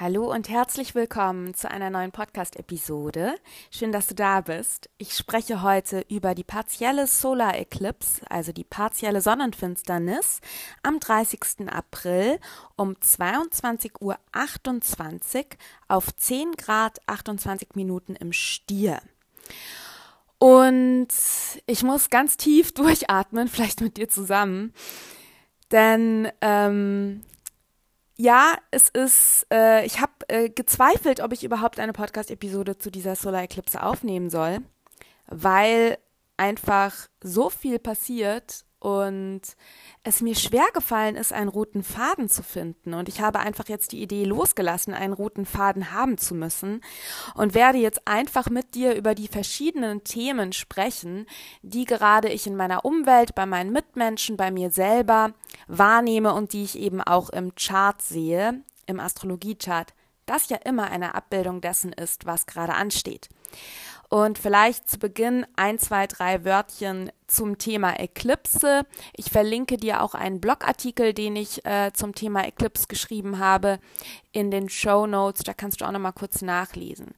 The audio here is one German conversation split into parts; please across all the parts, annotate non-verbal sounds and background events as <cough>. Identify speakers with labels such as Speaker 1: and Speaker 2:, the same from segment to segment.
Speaker 1: Hallo und herzlich willkommen zu einer neuen Podcast-Episode. Schön, dass du da bist. Ich spreche heute über die partielle Solar Eclipse, also die partielle Sonnenfinsternis am 30. April um 22.28 Uhr auf 10 Grad 28 Minuten im Stier. Und ich muss ganz tief <laughs> durchatmen, vielleicht mit dir zusammen, denn ähm, ja, es ist, äh, ich habe äh, gezweifelt, ob ich überhaupt eine Podcast-Episode zu dieser Solar Eclipse aufnehmen soll, weil einfach so viel passiert und es mir schwer gefallen ist, einen roten Faden zu finden. Und ich habe einfach jetzt die Idee losgelassen, einen roten Faden haben zu müssen und werde jetzt einfach mit dir über die verschiedenen Themen sprechen, die gerade ich in meiner Umwelt, bei meinen Mitmenschen, bei mir selber wahrnehme und die ich eben auch im Chart sehe, im Astrologiechart, das ja immer eine Abbildung dessen ist, was gerade ansteht. Und vielleicht zu Beginn ein, zwei, drei Wörtchen zum Thema Eclipse. Ich verlinke dir auch einen Blogartikel, den ich äh, zum Thema Eclipse geschrieben habe, in den Show Notes. Da kannst du auch noch mal kurz nachlesen.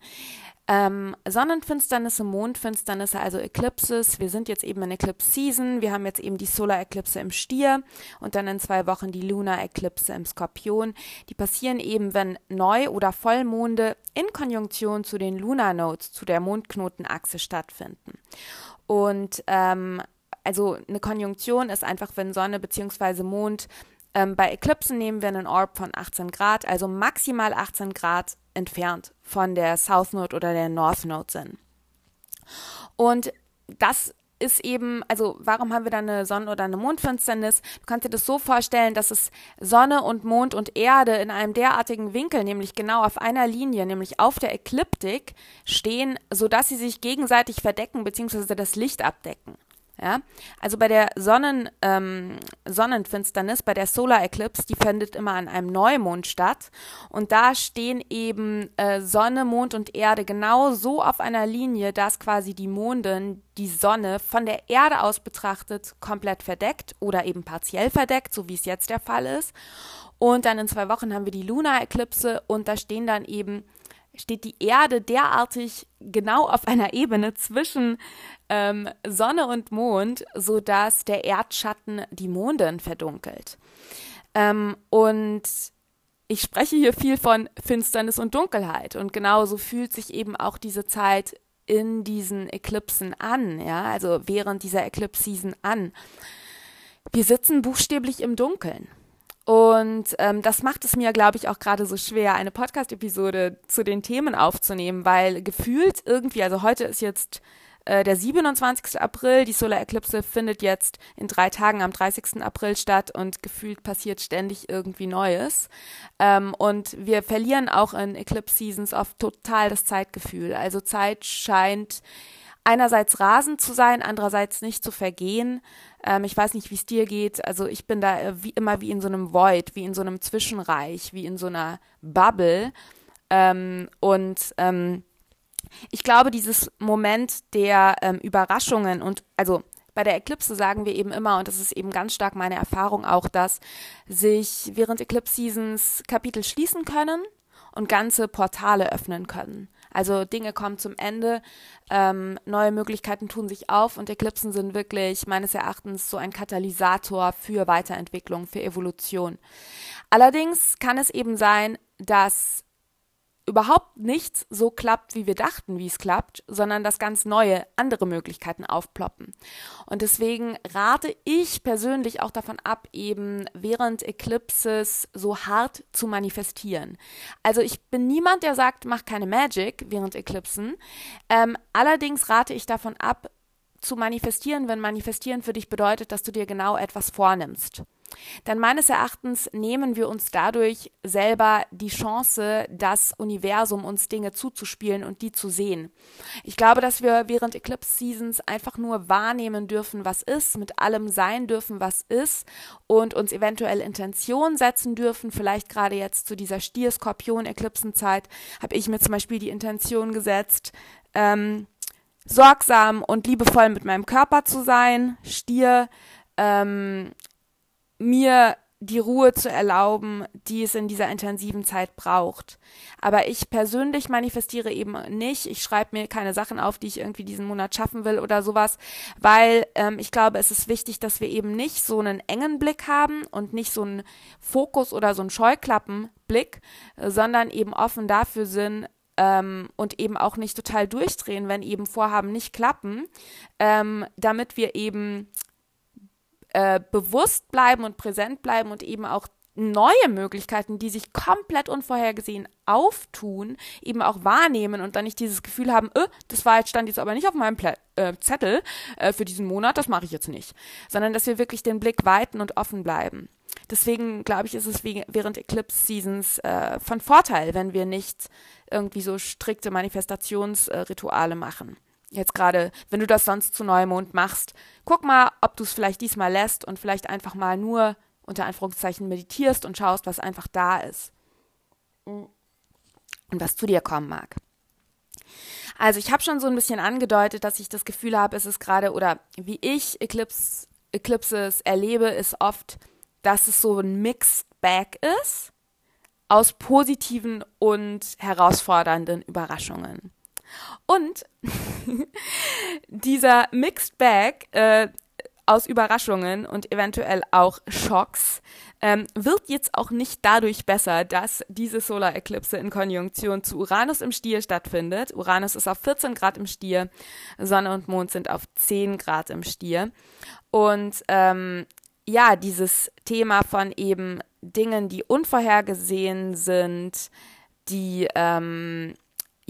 Speaker 1: Ähm, Sonnenfinsternisse, Mondfinsternisse, also Eclipses. Wir sind jetzt eben in Eclipse Season. Wir haben jetzt eben die Solar Eclipse im Stier und dann in zwei Wochen die Lunar Eclipse im Skorpion. Die passieren eben, wenn Neu- oder Vollmonde in Konjunktion zu den Lunar Nodes, zu der Mondknotenachse stattfinden. Und ähm, also eine Konjunktion ist einfach, wenn Sonne bzw. Mond ähm, bei Eklipsen nehmen wir einen Orb von 18 Grad, also maximal 18 Grad entfernt von der South Node oder der North Node sind. Und das ist eben, also warum haben wir dann eine Sonne- oder eine Mondfinsternis? Du kannst dir das so vorstellen, dass es Sonne und Mond und Erde in einem derartigen Winkel, nämlich genau auf einer Linie, nämlich auf der Ekliptik, stehen, sodass sie sich gegenseitig verdecken bzw. das Licht abdecken. Ja? Also bei der Sonnen, ähm, Sonnenfinsternis, bei der Solar Eclipse, die findet immer an einem Neumond statt. Und da stehen eben äh, Sonne, Mond und Erde genau so auf einer Linie, dass quasi die Mondin die Sonne von der Erde aus betrachtet komplett verdeckt oder eben partiell verdeckt, so wie es jetzt der Fall ist. Und dann in zwei Wochen haben wir die Lunar Eclipse und da stehen dann eben steht die Erde derartig genau auf einer Ebene zwischen ähm, Sonne und Mond, sodass der Erdschatten die Mondin verdunkelt. Ähm, und ich spreche hier viel von Finsternis und Dunkelheit und genauso fühlt sich eben auch diese Zeit in diesen Eklipsen an, ja, also während dieser Eclipse-Season an. Wir sitzen buchstäblich im Dunkeln. Und ähm, das macht es mir, glaube ich, auch gerade so schwer, eine Podcast-Episode zu den Themen aufzunehmen, weil gefühlt irgendwie, also heute ist jetzt äh, der 27. April, die Solar Eclipse findet jetzt in drei Tagen am 30. April statt und gefühlt passiert ständig irgendwie Neues. Ähm, und wir verlieren auch in Eclipse Seasons oft total das Zeitgefühl. Also Zeit scheint einerseits rasend zu sein, andererseits nicht zu vergehen. Ähm, ich weiß nicht, wie es dir geht. Also ich bin da äh, wie immer wie in so einem Void, wie in so einem Zwischenreich, wie in so einer Bubble. Ähm, und ähm, ich glaube, dieses Moment der ähm, Überraschungen und also bei der Eclipse sagen wir eben immer, und das ist eben ganz stark meine Erfahrung auch, dass sich während Eclipse Seasons Kapitel schließen können und ganze Portale öffnen können. Also Dinge kommen zum Ende, ähm, neue Möglichkeiten tun sich auf und Eklipsen sind wirklich meines Erachtens so ein Katalysator für Weiterentwicklung, für Evolution. Allerdings kann es eben sein, dass überhaupt nichts so klappt, wie wir dachten, wie es klappt, sondern dass ganz neue, andere Möglichkeiten aufploppen. Und deswegen rate ich persönlich auch davon ab, eben während Eclipses so hart zu manifestieren. Also ich bin niemand, der sagt, mach keine Magic während Eclipsen. Ähm, allerdings rate ich davon ab, zu manifestieren, wenn manifestieren für dich bedeutet, dass du dir genau etwas vornimmst. Denn meines Erachtens nehmen wir uns dadurch selber die Chance, das Universum uns Dinge zuzuspielen und die zu sehen. Ich glaube, dass wir während Eclipse Seasons einfach nur wahrnehmen dürfen, was ist, mit allem sein dürfen, was ist und uns eventuell Intention setzen dürfen. Vielleicht gerade jetzt zu dieser Stier-Skorpion-Eclipsenzeit habe ich mir zum Beispiel die Intention gesetzt, ähm, sorgsam und liebevoll mit meinem Körper zu sein. Stier, ähm, mir die Ruhe zu erlauben, die es in dieser intensiven Zeit braucht. Aber ich persönlich manifestiere eben nicht. Ich schreibe mir keine Sachen auf, die ich irgendwie diesen Monat schaffen will oder sowas, weil ähm, ich glaube, es ist wichtig, dass wir eben nicht so einen engen Blick haben und nicht so einen Fokus oder so einen Scheuklappenblick, sondern eben offen dafür sind, ähm, und eben auch nicht total durchdrehen, wenn eben Vorhaben nicht klappen, ähm, damit wir eben äh, bewusst bleiben und präsent bleiben und eben auch neue Möglichkeiten, die sich komplett unvorhergesehen auftun, eben auch wahrnehmen und dann nicht dieses Gefühl haben, äh, das war jetzt stand jetzt aber nicht auf meinem Pla äh, Zettel äh, für diesen Monat, das mache ich jetzt nicht, sondern dass wir wirklich den Blick weiten und offen bleiben. Deswegen glaube ich, ist es während Eclipse Seasons äh, von Vorteil, wenn wir nicht irgendwie so strikte Manifestationsrituale machen jetzt gerade, wenn du das sonst zu Neumond machst, guck mal, ob du es vielleicht diesmal lässt und vielleicht einfach mal nur unter Anführungszeichen meditierst und schaust, was einfach da ist. Und was zu dir kommen mag. Also ich habe schon so ein bisschen angedeutet, dass ich das Gefühl habe, es ist gerade, oder wie ich Eclipse, Eclipses erlebe, ist oft, dass es so ein Mixed Bag ist aus positiven und herausfordernden Überraschungen. Und <laughs> dieser Mixed Bag äh, aus Überraschungen und eventuell auch Schocks ähm, wird jetzt auch nicht dadurch besser, dass diese Solar Eclipse in Konjunktion zu Uranus im Stier stattfindet. Uranus ist auf 14 Grad im Stier, Sonne und Mond sind auf 10 Grad im Stier. Und ähm, ja, dieses Thema von eben Dingen, die unvorhergesehen sind, die ähm,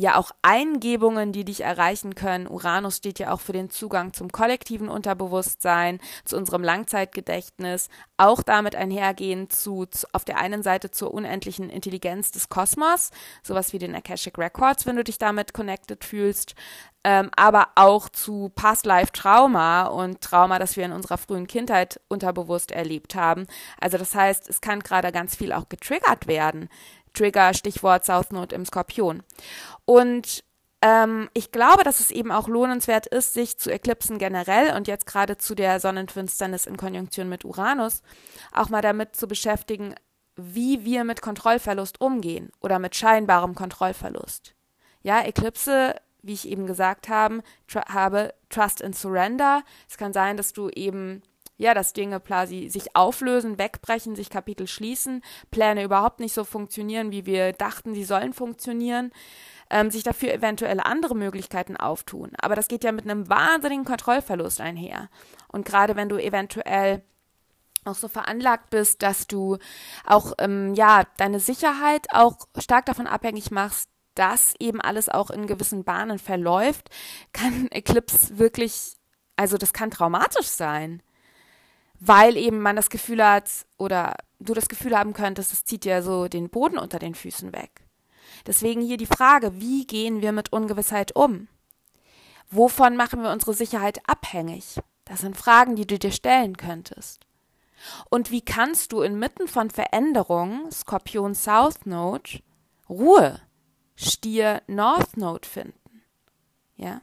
Speaker 1: ja auch Eingebungen, die dich erreichen können. Uranus steht ja auch für den Zugang zum kollektiven Unterbewusstsein, zu unserem Langzeitgedächtnis, auch damit einhergehend zu, zu auf der einen Seite zur unendlichen Intelligenz des Kosmos, sowas wie den Akashic Records, wenn du dich damit connected fühlst, ähm, aber auch zu Past-Life-Trauma und Trauma, das wir in unserer frühen Kindheit unterbewusst erlebt haben. Also das heißt, es kann gerade ganz viel auch getriggert werden. Trigger, Stichwort South Node im Skorpion. Und ähm, ich glaube, dass es eben auch lohnenswert ist, sich zu Eklipsen generell und jetzt gerade zu der Sonnenfinsternis in Konjunktion mit Uranus auch mal damit zu beschäftigen, wie wir mit Kontrollverlust umgehen oder mit scheinbarem Kontrollverlust. Ja, Eklipse, wie ich eben gesagt haben, tr habe, Trust and Surrender. Es kann sein, dass du eben Ja, dass Dinge quasi sich auflösen, wegbrechen, sich Kapitel schließen, Pläne überhaupt nicht so funktionieren, wie wir dachten, sie sollen funktionieren, ähm, sich dafür eventuell andere Möglichkeiten auftun. Aber das geht ja mit einem wahnsinnigen Kontrollverlust einher. Und gerade wenn du eventuell auch so veranlagt bist, dass du auch ähm, ja deine Sicherheit auch stark davon abhängig machst, dass eben alles auch in gewissen Bahnen verläuft, kann Eclipse wirklich, also das kann traumatisch sein, weil eben man das Gefühl hat oder du das Gefühl haben könntest, es zieht dir so den Boden unter den Füßen weg. Deswegen hier die Frage, wie gehen wir mit Ungewissheit um? Wovon machen wir unsere Sicherheit abhängig? Das sind Fragen, die du dir stellen könntest. Und wie kannst du inmitten von Veränderungen, Skorpion South Node, Ruhe, Stier North Node finden? Ja?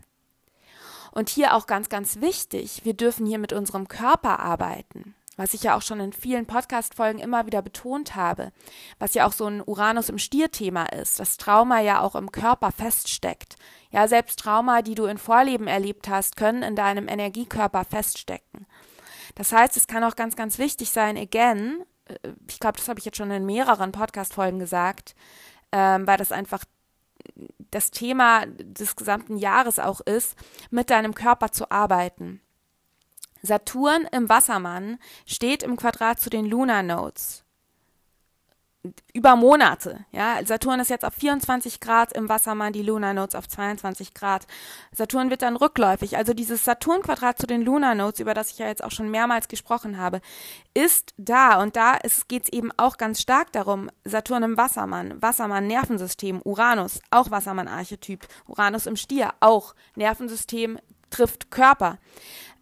Speaker 1: Und hier auch ganz, ganz wichtig, wir dürfen hier mit unserem Körper arbeiten was ich ja auch schon in vielen Podcast-Folgen immer wieder betont habe, was ja auch so ein Uranus im Stier-Thema ist, dass Trauma ja auch im Körper feststeckt. Ja, selbst Trauma, die du in Vorleben erlebt hast, können in deinem Energiekörper feststecken. Das heißt, es kann auch ganz, ganz wichtig sein, again, äh, ich glaube, das habe ich jetzt schon in mehreren Podcast-Folgen gesagt, ähm, weil das einfach das Thema des gesamten Jahres auch ist, mit deinem Körper zu arbeiten. Saturn im Wassermann steht im Quadrat zu den Lunar Nodes. Über Monate, ja. Saturn ist jetzt auf 24 Grad im Wassermann, die Lunar Nodes auf 22 Grad. Saturn wird dann rückläufig. Also dieses Saturn-Quadrat zu den Lunar Nodes, über das ich ja jetzt auch schon mehrmals gesprochen habe, ist da. Und da geht es eben auch ganz stark darum, Saturn im Wassermann, Wassermann Nervensystem, Uranus, auch Wassermann-Archetyp, Uranus im Stier, auch Nervensystem trifft Körper.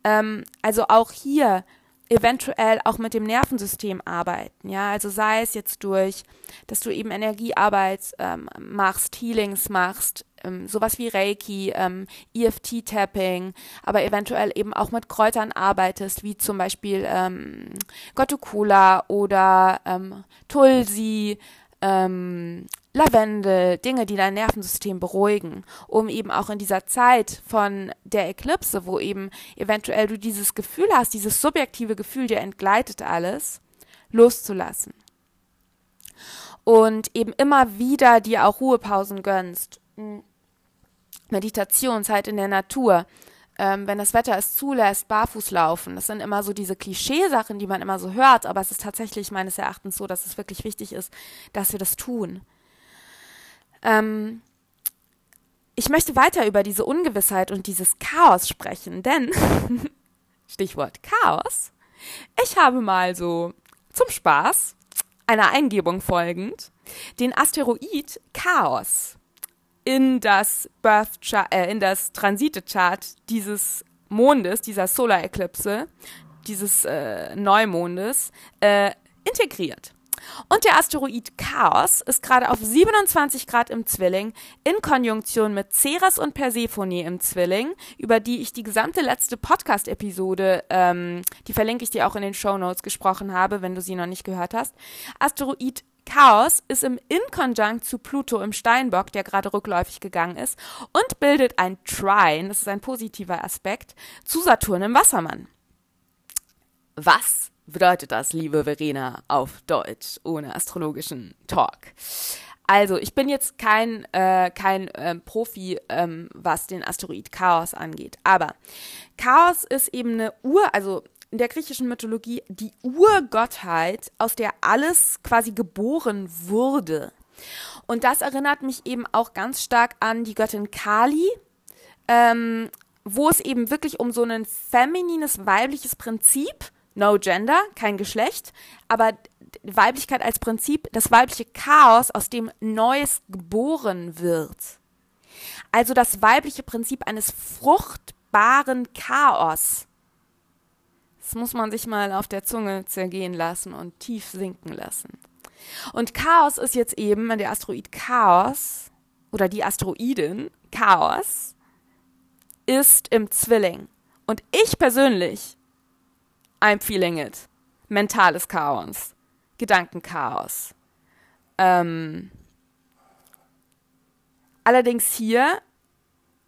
Speaker 1: Ähm, also auch hier eventuell auch mit dem Nervensystem arbeiten, ja, also sei es jetzt durch, dass du eben Energiearbeit ähm, machst, Healings machst, ähm, sowas wie Reiki, ähm, EFT-Tapping, aber eventuell eben auch mit Kräutern arbeitest, wie zum Beispiel ähm, Gotukula oder ähm, Tulsi, ähm, Lavendel, Dinge, die dein Nervensystem beruhigen, um eben auch in dieser Zeit von der Eklipse, wo eben eventuell du dieses Gefühl hast, dieses subjektive Gefühl, dir entgleitet alles, loszulassen. Und eben immer wieder dir auch Ruhepausen gönnst. Meditationszeit in der Natur, ähm, wenn das Wetter es zulässt, barfuß laufen. Das sind immer so diese Klischeesachen, die man immer so hört, aber es ist tatsächlich meines Erachtens so, dass es wirklich wichtig ist, dass wir das tun. Ähm, ich möchte weiter über diese Ungewissheit und dieses Chaos sprechen, denn <laughs> Stichwort Chaos. Ich habe mal so zum Spaß einer Eingebung folgend den Asteroid Chaos in das Birth äh, in das Transite-Chart dieses Mondes, dieser Solar-Eklipse, dieses äh, Neumondes, äh, integriert. Und der Asteroid Chaos ist gerade auf 27 Grad im Zwilling in Konjunktion mit Ceres und Persephone im Zwilling, über die ich die gesamte letzte Podcast-Episode, ähm, die verlinke ich dir auch in den Show Notes, gesprochen habe, wenn du sie noch nicht gehört hast. Asteroid Chaos ist im Inkonjunkt zu Pluto im Steinbock, der gerade rückläufig gegangen ist, und bildet ein Trine, das ist ein positiver Aspekt, zu Saturn im Wassermann. Was bedeutet das, liebe Verena, auf Deutsch, ohne astrologischen Talk? Also, ich bin jetzt kein, äh, kein äh, Profi, ähm, was den Asteroid Chaos angeht. Aber Chaos ist eben eine Ur, also in der griechischen Mythologie die Urgottheit, aus der alles quasi geboren wurde. Und das erinnert mich eben auch ganz stark an die Göttin Kali, ähm, wo es eben wirklich um so ein feminines, weibliches Prinzip, no gender, kein Geschlecht, aber Weiblichkeit als Prinzip, das weibliche Chaos, aus dem Neues geboren wird. Also das weibliche Prinzip eines fruchtbaren Chaos. Das muss man sich mal auf der Zunge zergehen lassen und tief sinken lassen. Und Chaos ist jetzt eben der Asteroid Chaos oder die Asteroidin Chaos ist im Zwilling. Und ich persönlich, I'm feeling it. Mentales Chaos. Gedankenchaos. Ähm, allerdings hier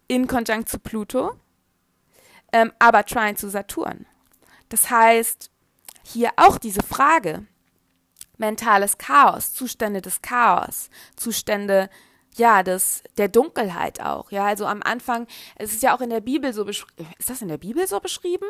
Speaker 1: in Konjunkt zu Pluto, ähm, aber trying zu Saturn. Das heißt, hier auch diese Frage, mentales Chaos, Zustände des Chaos, Zustände ja, des, der Dunkelheit auch. Ja, also am Anfang, es ist ja auch in der Bibel so beschrieben. Ist das in der Bibel so beschrieben?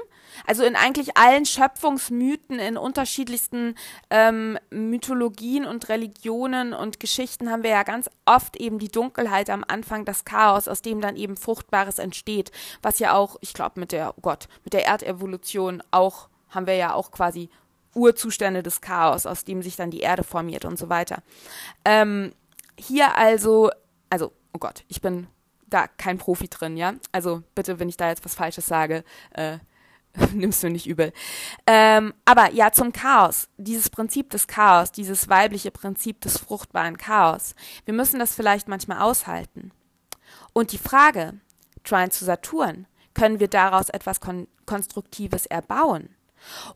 Speaker 1: Also in eigentlich allen Schöpfungsmythen, in unterschiedlichsten ähm, Mythologien und Religionen und Geschichten haben wir ja ganz oft eben die Dunkelheit am Anfang, das Chaos, aus dem dann eben Fruchtbares entsteht. Was ja auch, ich glaube, mit der, oh Gott, mit der Erdevolution auch, haben wir ja auch quasi Urzustände des Chaos, aus dem sich dann die Erde formiert und so weiter. Ähm, hier also, also, oh Gott, ich bin da kein Profi drin, ja. Also bitte, wenn ich da jetzt was Falsches sage, äh, <laughs> nimmst du nicht übel. Ähm, aber ja, zum Chaos. Dieses Prinzip des Chaos, dieses weibliche Prinzip des fruchtbaren Chaos. Wir müssen das vielleicht manchmal aushalten. Und die Frage, Trine zu Saturn, können wir daraus etwas Kon Konstruktives erbauen?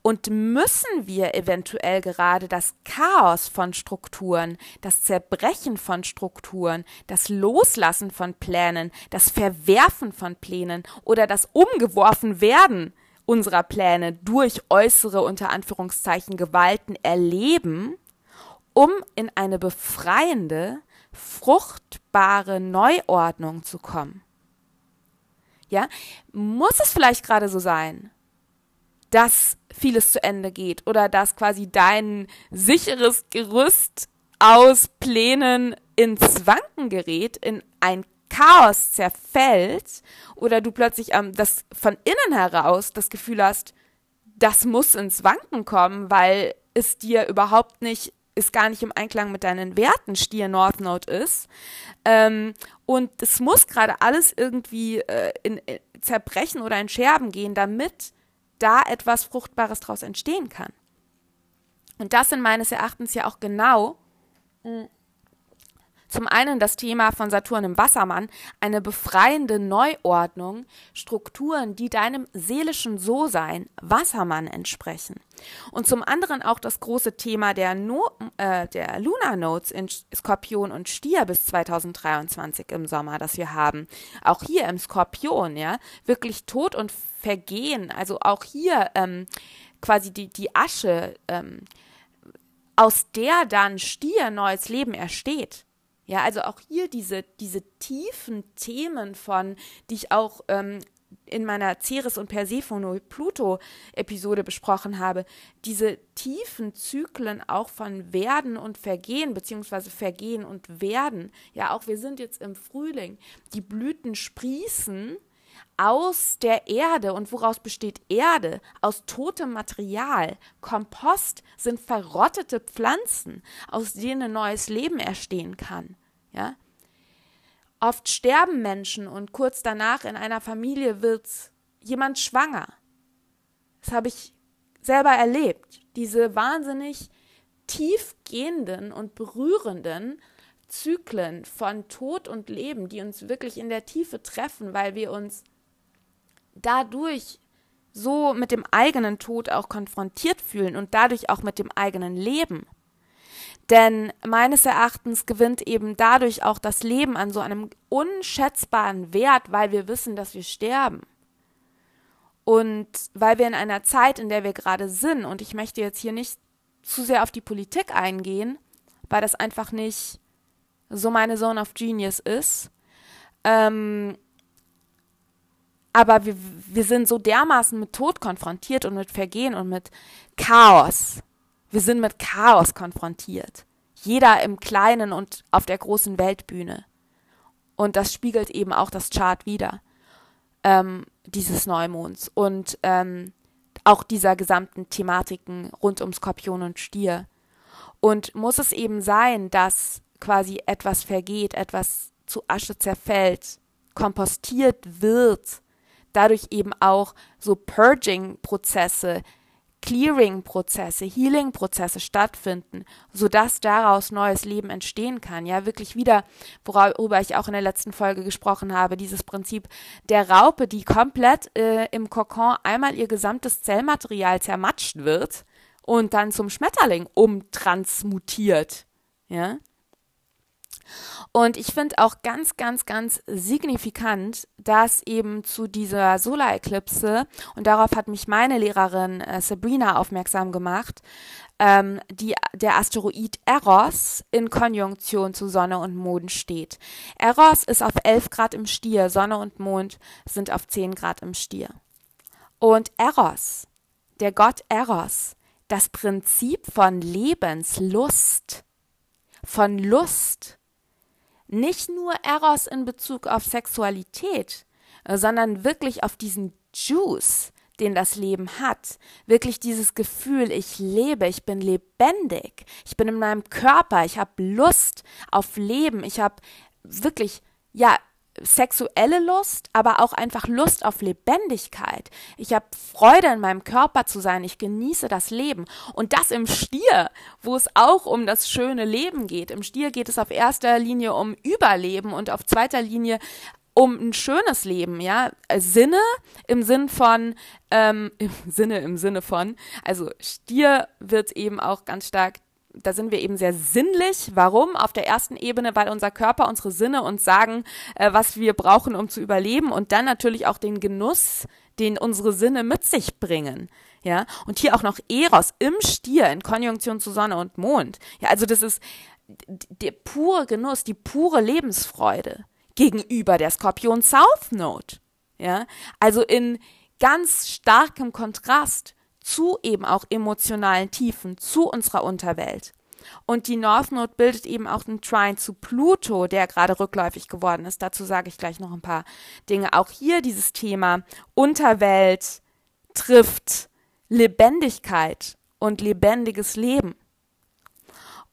Speaker 1: Und müssen wir eventuell gerade das Chaos von Strukturen, das Zerbrechen von Strukturen, das Loslassen von Plänen, das Verwerfen von Plänen oder das Umgeworfenwerden unserer Pläne durch äußere unter Anführungszeichen Gewalten erleben, um in eine befreiende, fruchtbare Neuordnung zu kommen? Ja, muss es vielleicht gerade so sein, dass vieles zu Ende geht oder dass quasi dein sicheres Gerüst aus Plänen ins Wanken gerät, in ein Chaos zerfällt oder du plötzlich ähm, das von innen heraus das Gefühl hast, das muss ins Wanken kommen, weil es dir überhaupt nicht ist gar nicht im Einklang mit deinen Werten Stier North Node ist. Ähm, und es muss gerade alles irgendwie äh, in, in zerbrechen oder in Scherben gehen, damit da etwas Fruchtbares daraus entstehen kann. Und das sind meines Erachtens ja auch genau mm, zum einen das Thema von Saturn im Wassermann, eine befreiende Neuordnung, Strukturen, die deinem seelischen So-Sein, Wassermann, entsprechen. Und zum anderen auch das große Thema der, no äh, der Lunar Notes in Skorpion und Stier bis 2023 im Sommer, das wir haben. Auch hier im Skorpion, ja, wirklich Tod und Vergehen, also auch hier ähm, quasi die, die Asche, ähm, aus der dann Stier neues Leben ersteht. Ja, also auch hier diese, diese tiefen Themen von, die ich auch ähm, in meiner Ceres und Persephone Pluto Episode besprochen habe, diese tiefen Zyklen auch von Werden und Vergehen, beziehungsweise Vergehen und Werden. Ja, auch wir sind jetzt im Frühling. Die Blüten sprießen aus der Erde. Und woraus besteht Erde? Aus totem Material. Kompost sind verrottete Pflanzen, aus denen neues Leben erstehen kann. Ja? Oft sterben Menschen und kurz danach in einer Familie wird jemand schwanger. Das habe ich selber erlebt. Diese wahnsinnig tiefgehenden und berührenden Zyklen von Tod und Leben, die uns wirklich in der Tiefe treffen, weil wir uns dadurch so mit dem eigenen Tod auch konfrontiert fühlen und dadurch auch mit dem eigenen Leben. Denn meines Erachtens gewinnt eben dadurch auch das Leben an so einem unschätzbaren Wert, weil wir wissen, dass wir sterben. Und weil wir in einer Zeit, in der wir gerade sind, und ich möchte jetzt hier nicht zu sehr auf die Politik eingehen, weil das einfach nicht so meine Zone of Genius ist, ähm, aber wir, wir sind so dermaßen mit Tod konfrontiert und mit Vergehen und mit Chaos. Wir sind mit Chaos konfrontiert. Jeder im Kleinen und auf der großen Weltbühne. Und das spiegelt eben auch das Chart wieder, ähm, dieses Neumonds. Und ähm, auch dieser gesamten Thematiken rund um Skorpion und Stier. Und muss es eben sein, dass quasi etwas vergeht, etwas zu Asche zerfällt, kompostiert wird, dadurch eben auch so Purging-Prozesse, Clearing-Prozesse, Healing-Prozesse stattfinden, sodass daraus neues Leben entstehen kann. Ja, wirklich wieder, worüber ich auch in der letzten Folge gesprochen habe, dieses Prinzip der Raupe, die komplett äh, im Kokon einmal ihr gesamtes Zellmaterial zermatscht wird und dann zum Schmetterling umtransmutiert. Ja. Und ich finde auch ganz, ganz, ganz signifikant, dass eben zu dieser Solareklipse, und darauf hat mich meine Lehrerin äh, Sabrina aufmerksam gemacht, ähm, die, der Asteroid Eros in Konjunktion zu Sonne und Mond steht. Eros ist auf 11 Grad im Stier, Sonne und Mond sind auf 10 Grad im Stier. Und Eros, der Gott Eros, das Prinzip von Lebenslust, von Lust, nicht nur Eros in Bezug auf Sexualität, sondern wirklich auf diesen Juice, den das Leben hat. Wirklich dieses Gefühl, ich lebe, ich bin lebendig, ich bin in meinem Körper, ich habe Lust auf Leben, ich habe wirklich, ja, sexuelle Lust, aber auch einfach Lust auf Lebendigkeit. Ich habe Freude in meinem Körper zu sein, ich genieße das Leben. Und das im Stier, wo es auch um das schöne Leben geht. Im Stier geht es auf erster Linie um Überleben und auf zweiter Linie um ein schönes Leben, ja. Sinne im Sinn von, ähm, im <laughs> Sinne im Sinne von, also Stier wird eben auch ganz stark da sind wir eben sehr sinnlich. Warum? Auf der ersten Ebene, weil unser Körper, unsere Sinne uns sagen, äh, was wir brauchen, um zu überleben und dann natürlich auch den Genuss, den unsere Sinne mit sich bringen. Ja, und hier auch noch Eros im Stier in Konjunktion zu Sonne und Mond. Ja, also das ist der pure Genuss, die pure Lebensfreude gegenüber der Skorpion South Node. Ja, also in ganz starkem Kontrast zu eben auch emotionalen Tiefen, zu unserer Unterwelt. Und die North Node bildet eben auch den Trine zu Pluto, der gerade rückläufig geworden ist. Dazu sage ich gleich noch ein paar Dinge. Auch hier dieses Thema Unterwelt trifft Lebendigkeit und lebendiges Leben.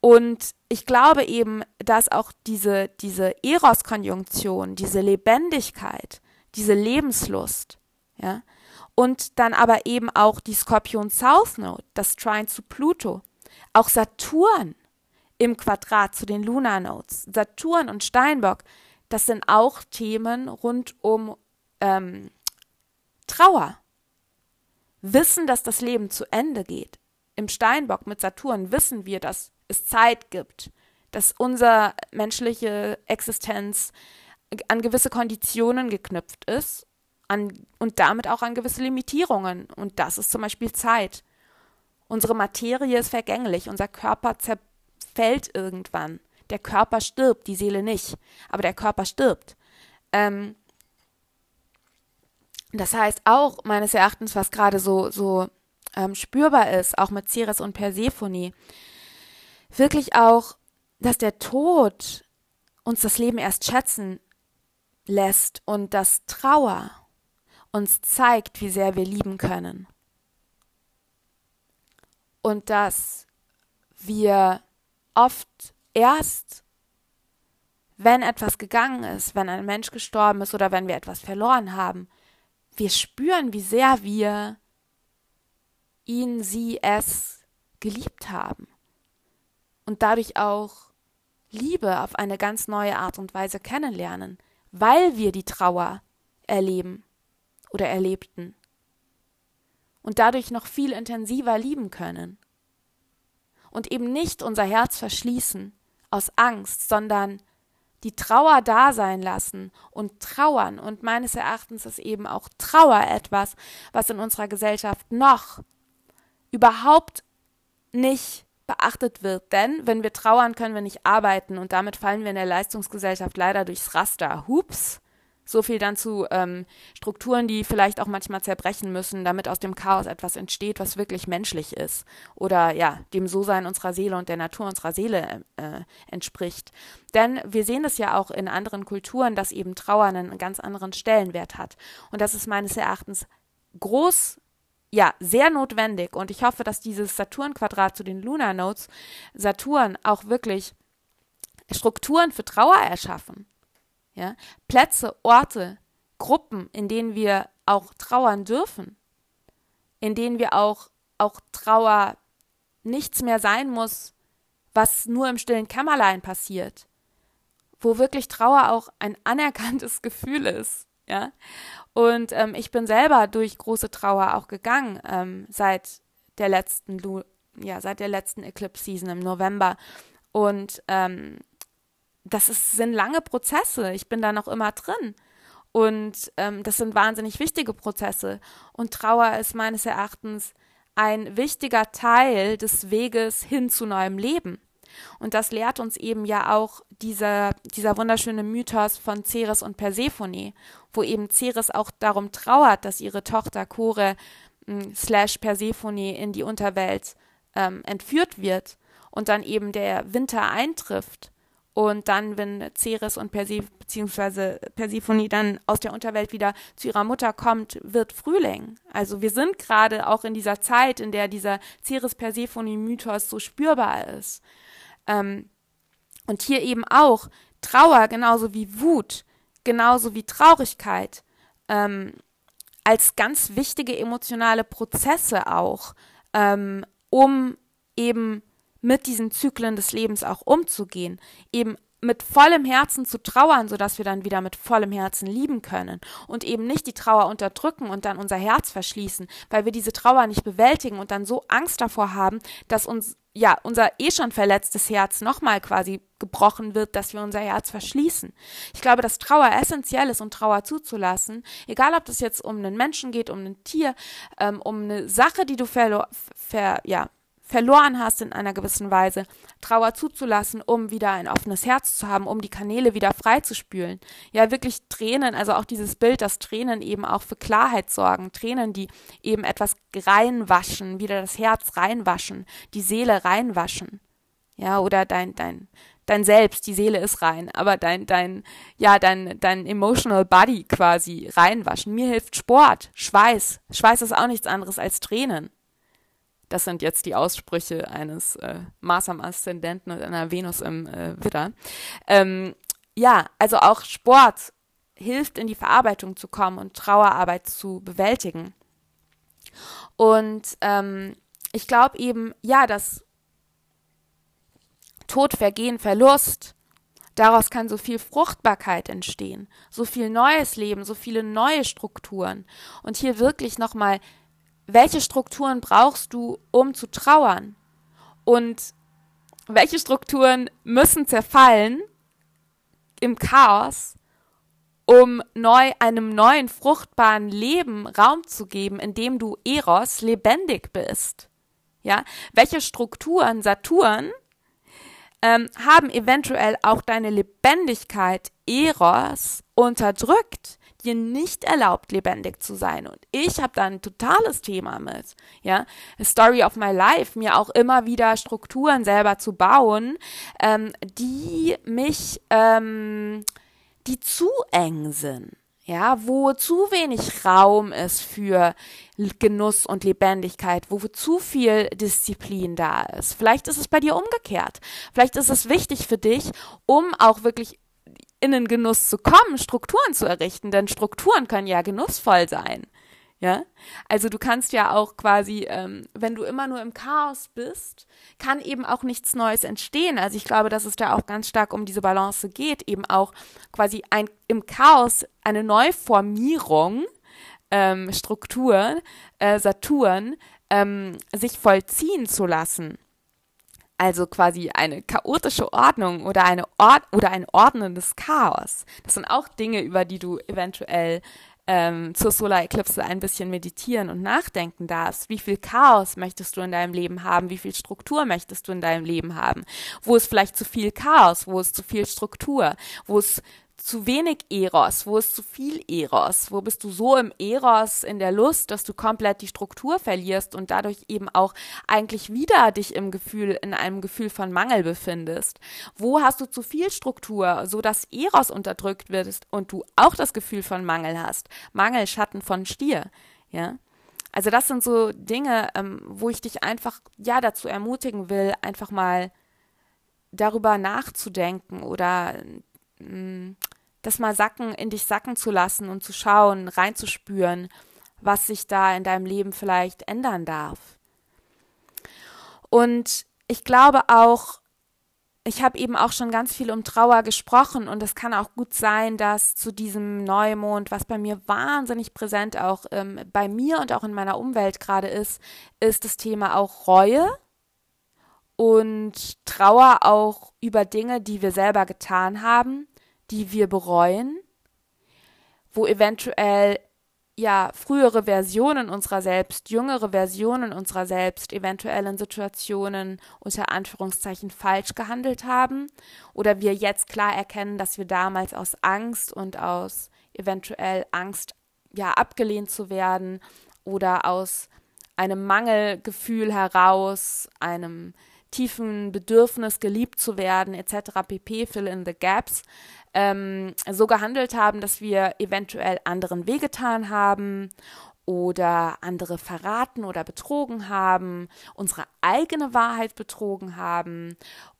Speaker 1: Und ich glaube eben, dass auch diese, diese Eros-Konjunktion, diese Lebendigkeit, diese Lebenslust, ja, und dann aber eben auch die Skorpion South Node, das Trine zu Pluto. Auch Saturn im Quadrat zu den Lunar Nodes. Saturn und Steinbock, das sind auch Themen rund um ähm, Trauer. Wissen, dass das Leben zu Ende geht. Im Steinbock mit Saturn wissen wir, dass es Zeit gibt, dass unsere menschliche Existenz an gewisse Konditionen geknüpft ist an, und damit auch an gewisse Limitierungen. Und das ist zum Beispiel Zeit. Unsere Materie ist vergänglich, unser Körper zerfällt irgendwann. Der Körper stirbt, die Seele nicht, aber der Körper stirbt. Ähm, das heißt auch meines Erachtens, was gerade so, so ähm, spürbar ist, auch mit Ceres und Persephone, wirklich auch, dass der Tod uns das Leben erst schätzen lässt und dass Trauer uns zeigt, wie sehr wir lieben können. Und dass wir oft erst, wenn etwas gegangen ist, wenn ein Mensch gestorben ist oder wenn wir etwas verloren haben, wir spüren, wie sehr wir ihn, sie, es geliebt haben. Und dadurch auch Liebe auf eine ganz neue Art und Weise kennenlernen, weil wir die Trauer erleben oder erlebten und dadurch noch viel intensiver lieben können und eben nicht unser Herz verschließen aus Angst, sondern die Trauer da sein lassen und trauern. Und meines Erachtens ist eben auch Trauer etwas, was in unserer Gesellschaft noch überhaupt nicht beachtet wird. Denn wenn wir trauern, können wir nicht arbeiten und damit fallen wir in der Leistungsgesellschaft leider durchs Raster. Hups. So viel dann zu ähm, Strukturen, die vielleicht auch manchmal zerbrechen müssen, damit aus dem Chaos etwas entsteht, was wirklich menschlich ist. Oder ja, dem So-Sein unserer Seele und der Natur unserer Seele äh, entspricht. Denn wir sehen es ja auch in anderen Kulturen, dass eben Trauer einen ganz anderen Stellenwert hat. Und das ist meines Erachtens groß ja, sehr notwendig und ich hoffe, dass dieses Saturn-Quadrat zu den Lunar Nodes Saturn auch wirklich Strukturen für Trauer erschaffen ja, Plätze, Orte, Gruppen, in denen wir auch trauern dürfen, in denen wir auch, auch Trauer nichts mehr sein muss, was nur im stillen Kämmerlein passiert, wo wirklich Trauer auch ein <laughs> anerkanntes Gefühl ist, ja. Und ähm, ich bin selber durch große Trauer auch gegangen ähm, seit der letzten, ja, seit der letzten Eclipse Season im November. Und ähm, das ist, sind lange Prozesse. Ich bin da noch immer drin. Und ähm, das sind wahnsinnig wichtige Prozesse. Und Trauer ist meines Erachtens ein wichtiger Teil des Weges hin zu neuem Leben. Und das lehrt uns eben ja auch dieser, dieser wunderschöne Mythos von Ceres und Persephone, wo eben Ceres auch darum trauert, dass ihre Tochter Chore hm, slash Persephone in die Unterwelt ähm, entführt wird und dann eben der Winter eintrifft und dann, wenn Ceres und Perse beziehungsweise Persephone dann aus der Unterwelt wieder zu ihrer Mutter kommt, wird Frühling. Also wir sind gerade auch in dieser Zeit, in der dieser Ceres-Persephone-Mythos so spürbar ist. Ähm, und hier eben auch Trauer genauso wie Wut, genauso wie Traurigkeit, ähm, als ganz wichtige emotionale Prozesse auch, ähm, um eben mit diesen Zyklen des Lebens auch umzugehen, eben mit vollem Herzen zu trauern, sodass wir dann wieder mit vollem Herzen lieben können und eben nicht die Trauer unterdrücken und dann unser Herz verschließen, weil wir diese Trauer nicht bewältigen und dann so Angst davor haben, dass uns ja unser eh schon verletztes Herz nochmal quasi gebrochen wird, dass wir unser Herz verschließen. Ich glaube, dass Trauer essentiell ist und Trauer zuzulassen, egal ob das jetzt um einen Menschen geht, um ein Tier, ähm, um eine Sache, die du verlo ver ja, verloren hast in einer gewissen Weise, Trauer zuzulassen, um wieder ein offenes Herz zu haben, um die Kanäle wieder freizuspülen. Ja, wirklich Tränen, also auch dieses Bild, dass Tränen eben auch für Klarheit sorgen, Tränen, die eben etwas reinwaschen, wieder das Herz reinwaschen, die Seele reinwaschen. Ja, oder dein, dein, dein Selbst, die Seele ist rein, aber dein, dein, ja, dein, dein emotional body quasi reinwaschen. Mir hilft Sport, Schweiß. Schweiß ist auch nichts anderes als Tränen. Das sind jetzt die Aussprüche eines äh, Mars am Aszendenten und einer Venus im äh, Widder. Ähm, ja, also auch Sport hilft in die Verarbeitung zu kommen und Trauerarbeit zu bewältigen. Und ähm, ich glaube eben, ja, dass Tod, Vergehen, Verlust, daraus kann so viel Fruchtbarkeit entstehen, so viel neues Leben, so viele neue Strukturen. Und hier wirklich nochmal welche Strukturen brauchst du, um zu trauern? Und welche Strukturen müssen zerfallen im Chaos, um neu einem neuen fruchtbaren Leben Raum zu geben, in dem du Eros lebendig bist? Ja, welche Strukturen Saturn ähm, haben eventuell auch deine Lebendigkeit Eros unterdrückt? Dir nicht erlaubt, lebendig zu sein. Und ich habe da ein totales Thema mit. Ja, A Story of my life, mir auch immer wieder Strukturen selber zu bauen, ähm, die mich, ähm, die zu eng sind. Ja, wo zu wenig Raum ist für Genuss und Lebendigkeit, wo zu viel Disziplin da ist. Vielleicht ist es bei dir umgekehrt. Vielleicht ist es wichtig für dich, um auch wirklich in den Genuss zu kommen, Strukturen zu errichten, denn Strukturen können ja genussvoll sein. Ja, also du kannst ja auch quasi, ähm, wenn du immer nur im Chaos bist, kann eben auch nichts Neues entstehen. Also ich glaube, dass es da auch ganz stark um diese Balance geht, eben auch quasi ein im Chaos eine Neuformierung ähm, Struktur, äh, Saturn ähm, sich vollziehen zu lassen also quasi eine chaotische Ordnung oder eine Ord oder ein ordnendes Chaos. Das sind auch Dinge, über die du eventuell ähm, zur Solar Eclipse ein bisschen meditieren und nachdenken darfst. Wie viel Chaos möchtest du in deinem Leben haben? Wie viel Struktur möchtest du in deinem Leben haben? Wo ist vielleicht zu viel Chaos? Wo ist zu viel Struktur? Wo ist zu wenig Eros? Wo ist zu viel Eros? Wo bist du so im Eros in der Lust, dass du komplett die Struktur verlierst und dadurch eben auch eigentlich wieder dich im Gefühl, in einem Gefühl von Mangel befindest? Wo hast du zu viel Struktur, so dass Eros unterdrückt wird und du auch das Gefühl von Mangel hast? Mangel, Schatten von Stier, ja? Also das sind so Dinge, ähm, wo ich dich einfach, ja, dazu ermutigen will, einfach mal darüber nachzudenken oder Mm, das mal sacken, in dich sacken zu lassen und zu schauen, reinzuspüren, was sich da in deinem Leben vielleicht ändern darf. Und ich glaube auch, ich habe eben auch schon ganz viel um Trauer gesprochen und es kann auch gut sein, dass zu diesem Neumond, was bei mir wahnsinnig präsent auch ähm, bei mir und auch in meiner Umwelt gerade ist, ist das Thema auch Reue und Trauer auch über Dinge, die wir selber getan haben, die wir bereuen, wo eventuell ja frühere Versionen unserer selbst, jüngere Versionen unserer selbst eventuell in Situationen unter Anführungszeichen falsch gehandelt haben oder wir jetzt klar erkennen, dass wir damals aus Angst und aus eventuell Angst ja abgelehnt zu werden oder aus einem Mangelgefühl heraus, einem tiefen Bedürfnis, geliebt zu werden, etc. pp. Fill in the gaps, ähm, so gehandelt haben, dass wir eventuell anderen wehgetan haben oder andere verraten oder betrogen haben, unsere eigene Wahrheit betrogen haben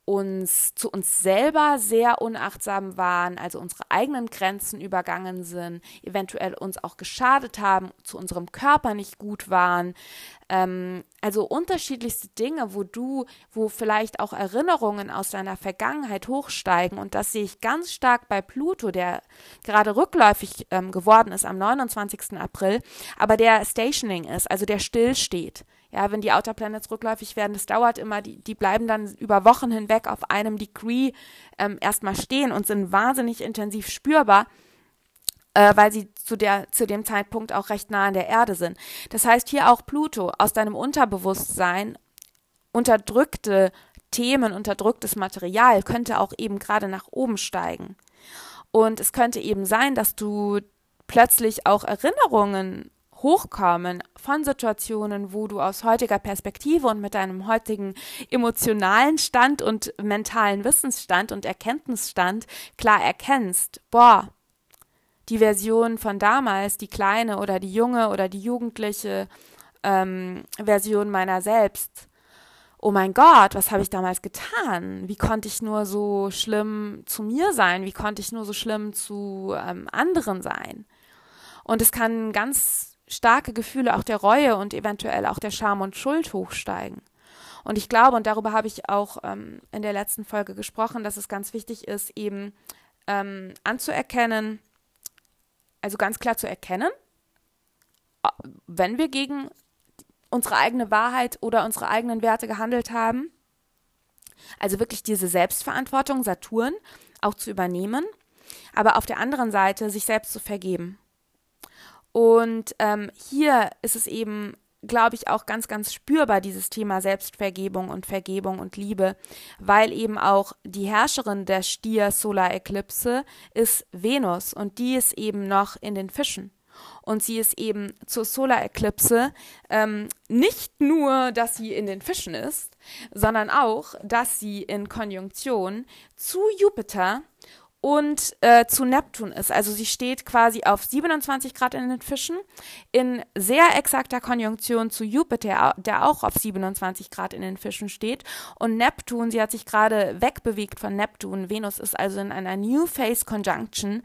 Speaker 1: uns zu uns selber sehr unachtsam waren, also unsere eigenen Grenzen übergangen sind, eventuell uns auch geschadet haben, zu unserem Körper nicht gut waren. Ähm, also unterschiedlichste Dinge, wo du, wo vielleicht auch Erinnerungen aus deiner Vergangenheit hochsteigen. Und das sehe ich ganz stark bei Pluto, der gerade rückläufig ähm, geworden ist am 29. April, aber der stationing ist, also der stillsteht. Ja, wenn die Outer Planets rückläufig werden, das dauert immer, die, die bleiben dann über Wochen hinweg auf einem Degree ähm, erstmal stehen und sind wahnsinnig intensiv spürbar, äh, weil sie zu, der, zu dem Zeitpunkt auch recht nah an der Erde sind. Das heißt, hier auch Pluto aus deinem Unterbewusstsein unterdrückte Themen, unterdrücktes Material könnte auch eben gerade nach oben steigen. Und es könnte eben sein, dass du plötzlich auch Erinnerungen hochkommen von Situationen, wo du aus heutiger Perspektive und mit deinem heutigen emotionalen Stand und mentalen Wissensstand und Erkenntnisstand klar erkennst, boah, die Version von damals, die kleine oder die junge oder die jugendliche ähm, Version meiner selbst, oh mein Gott, was habe ich damals getan? Wie konnte ich nur so schlimm zu mir sein? Wie konnte ich nur so schlimm zu ähm, anderen sein? Und es kann ganz starke Gefühle auch der Reue und eventuell auch der Scham und Schuld hochsteigen. Und ich glaube, und darüber habe ich auch ähm, in der letzten Folge gesprochen, dass es ganz wichtig ist, eben ähm, anzuerkennen, also ganz klar zu erkennen, wenn wir gegen unsere eigene Wahrheit oder unsere eigenen Werte gehandelt haben. Also wirklich diese Selbstverantwortung, Saturn, auch zu übernehmen, aber auf der anderen Seite sich selbst zu vergeben. Und ähm, hier ist es eben, glaube ich, auch ganz, ganz spürbar, dieses Thema Selbstvergebung und Vergebung und Liebe, weil eben auch die Herrscherin der Stier-Solar-Eklipse ist Venus und die ist eben noch in den Fischen. Und sie ist eben zur Solar-Eklipse ähm, nicht nur, dass sie in den Fischen ist, sondern auch, dass sie in Konjunktion zu Jupiter und äh, zu Neptun ist. Also sie steht quasi auf 27 Grad in den Fischen, in sehr exakter Konjunktion zu Jupiter, der auch auf 27 Grad in den Fischen steht. Und Neptun, sie hat sich gerade wegbewegt von Neptun. Venus ist also in einer New Phase Conjunction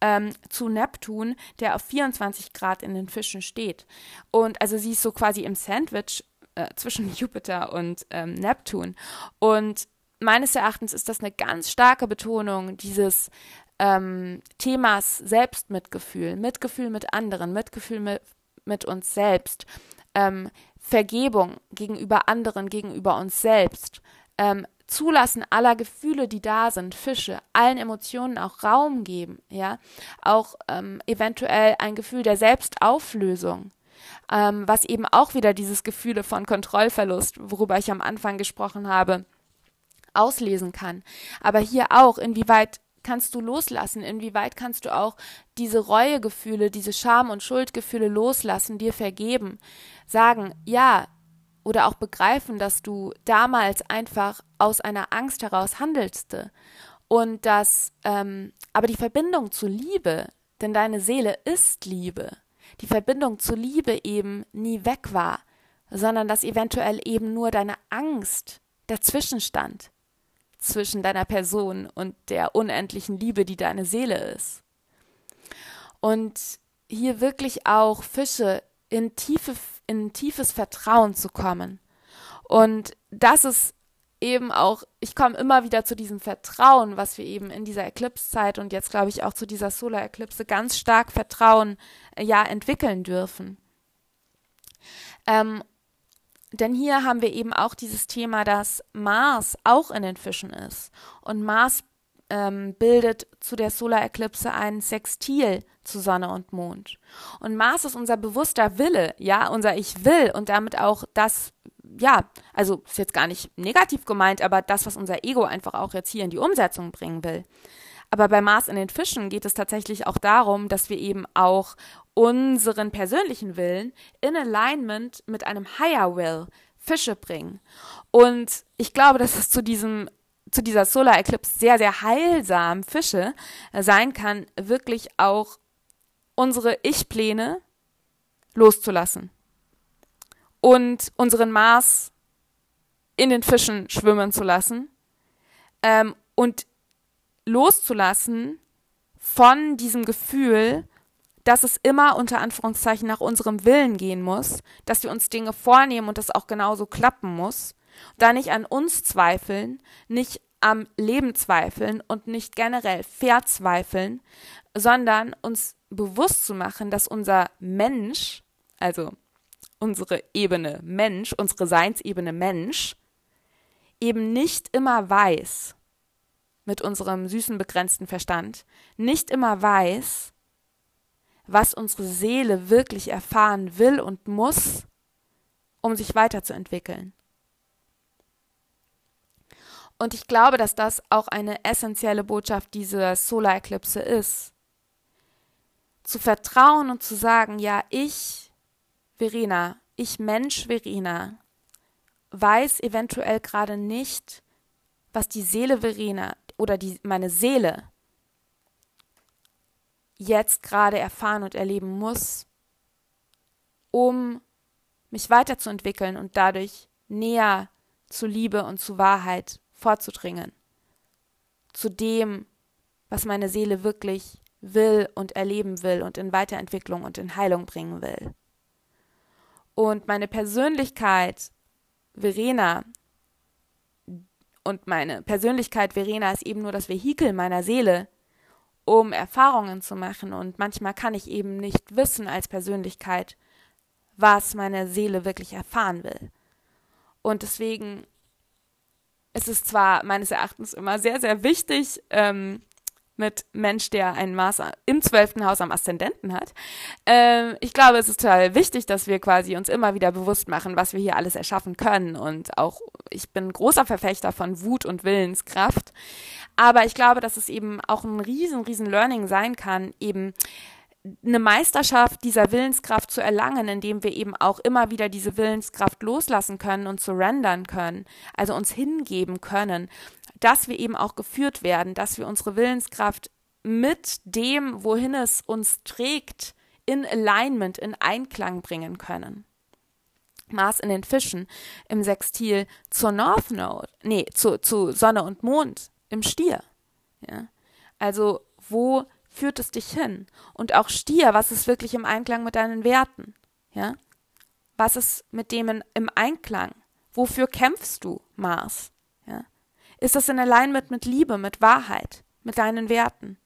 Speaker 1: ähm, zu Neptun, der auf 24 Grad in den Fischen steht. Und also sie ist so quasi im Sandwich äh, zwischen <laughs> Jupiter und ähm, Neptun. Und meines Erachtens ist das eine ganz starke Betonung dieses ähm, Themas Selbstmitgefühl, Mitgefühl mit anderen, Mitgefühl mit, mit uns selbst, ähm, Vergebung gegenüber anderen, gegenüber uns selbst, ähm, Zulassen aller Gefühle, die da sind, Fische, allen Emotionen auch Raum geben, ja, auch ähm, eventuell ein Gefühl der Selbstauflösung, ähm, was eben auch wieder dieses Gefühle von Kontrollverlust, worüber ich am Anfang gesprochen habe, auslesen kann. Aber hier auch, inwieweit kannst du loslassen? Inwieweit kannst du auch diese Reuegefühle, diese Scham- und Schuldgefühle loslassen, dir vergeben? Sagen, ja, oder auch begreifen, dass du damals einfach aus einer Angst heraus handelste und dass ähm, aber die Verbindung zur Liebe, denn deine Seele ist Liebe, die Verbindung zur Liebe eben nie weg war, sondern dass eventuell eben nur deine Angst dazwischen stand zwischen deiner Person und der unendlichen Liebe, die deine Seele ist. Und hier wirklich auch Fische in, tiefe, in tiefes Vertrauen zu kommen. Und das ist eben auch, ich komme immer wieder zu diesem Vertrauen, was wir eben in dieser Eclipse-Zeit und jetzt glaube ich auch zu dieser Solar-Eclipse ganz stark Vertrauen äh, ja entwickeln dürfen. Ähm, denn hier haben wir eben auch dieses Thema, dass Mars auch in den Fischen ist. Und Mars ähm, bildet zu der Solareklipse ein Sextil zu Sonne und Mond. Und Mars ist unser bewusster Wille, ja, unser Ich will und damit auch das, ja, also ist jetzt gar nicht negativ gemeint, aber das, was unser Ego einfach auch jetzt hier in die Umsetzung bringen will. Aber bei Mars in den Fischen geht es tatsächlich auch darum, dass wir eben auch unseren persönlichen Willen in Alignment mit einem Higher Will Fische bringen. Und ich glaube, dass es zu diesem zu dieser Solar Eclipse sehr, sehr heilsam Fische sein kann, wirklich auch unsere Ich-Pläne loszulassen und unseren Mars in den Fischen schwimmen zu lassen ähm, und loszulassen von diesem Gefühl, dass es immer unter Anführungszeichen nach unserem Willen gehen muss, dass wir uns Dinge vornehmen und das auch genauso klappen muss, da nicht an uns zweifeln, nicht am Leben zweifeln und nicht generell verzweifeln, sondern uns bewusst zu machen, dass unser Mensch, also unsere Ebene Mensch, unsere Seinsebene Mensch, eben nicht immer weiß, mit unserem süßen begrenzten Verstand, nicht immer weiß, was unsere Seele wirklich erfahren will und muss, um sich weiterzuentwickeln. Und ich glaube, dass das auch eine essentielle Botschaft dieser Solar-Eklipse ist. Zu vertrauen und zu sagen, ja, ich, Verena, ich Mensch Verena, weiß eventuell gerade nicht, was die Seele Verena oder die, meine Seele jetzt gerade erfahren und erleben muss, um mich weiterzuentwickeln und dadurch näher zu Liebe und zu Wahrheit vorzudringen. Zu dem, was meine Seele wirklich will und erleben will und in Weiterentwicklung und in Heilung bringen will. Und meine Persönlichkeit, Verena, und meine Persönlichkeit, Verena, ist eben nur das Vehikel meiner Seele, um Erfahrungen zu machen. Und manchmal kann ich eben nicht wissen als Persönlichkeit, was meine Seele wirklich erfahren will. Und deswegen es ist zwar meines Erachtens immer sehr, sehr wichtig, ähm, mit Mensch, der ein Mars im zwölften Haus am Aszendenten hat. Ähm, ich glaube, es ist total wichtig, dass wir quasi uns immer wieder bewusst machen, was wir hier alles erschaffen können. Und auch ich bin großer Verfechter von Wut und Willenskraft. Aber ich glaube, dass es eben auch ein riesen, riesen Learning sein kann, eben eine Meisterschaft dieser Willenskraft zu erlangen, indem wir eben auch immer wieder diese Willenskraft loslassen können und surrendern können, also uns hingeben können, dass wir eben auch geführt werden, dass wir unsere Willenskraft mit dem, wohin es uns trägt, in Alignment, in Einklang bringen können. Mars in den Fischen im Sextil zur North Node, nee, zu, zu Sonne und Mond im Stier. Ja? Also, wo führt es dich hin? Und auch Stier, was ist wirklich im Einklang mit deinen Werten? Ja? Was ist mit dem im Einklang? Wofür kämpfst du, Mars? Ja? Ist das in Alignment mit Liebe, mit Wahrheit, mit deinen Werten?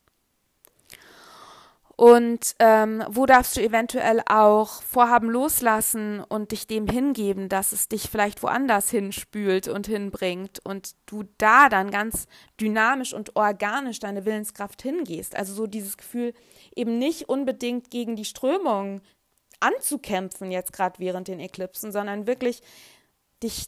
Speaker 1: Und ähm, wo darfst du eventuell auch Vorhaben loslassen und dich dem hingeben, dass es dich vielleicht woanders hinspült und hinbringt und du da dann ganz dynamisch und organisch deine Willenskraft hingehst. Also so dieses Gefühl, eben nicht unbedingt gegen die Strömung anzukämpfen jetzt gerade während den Eklipsen, sondern wirklich dich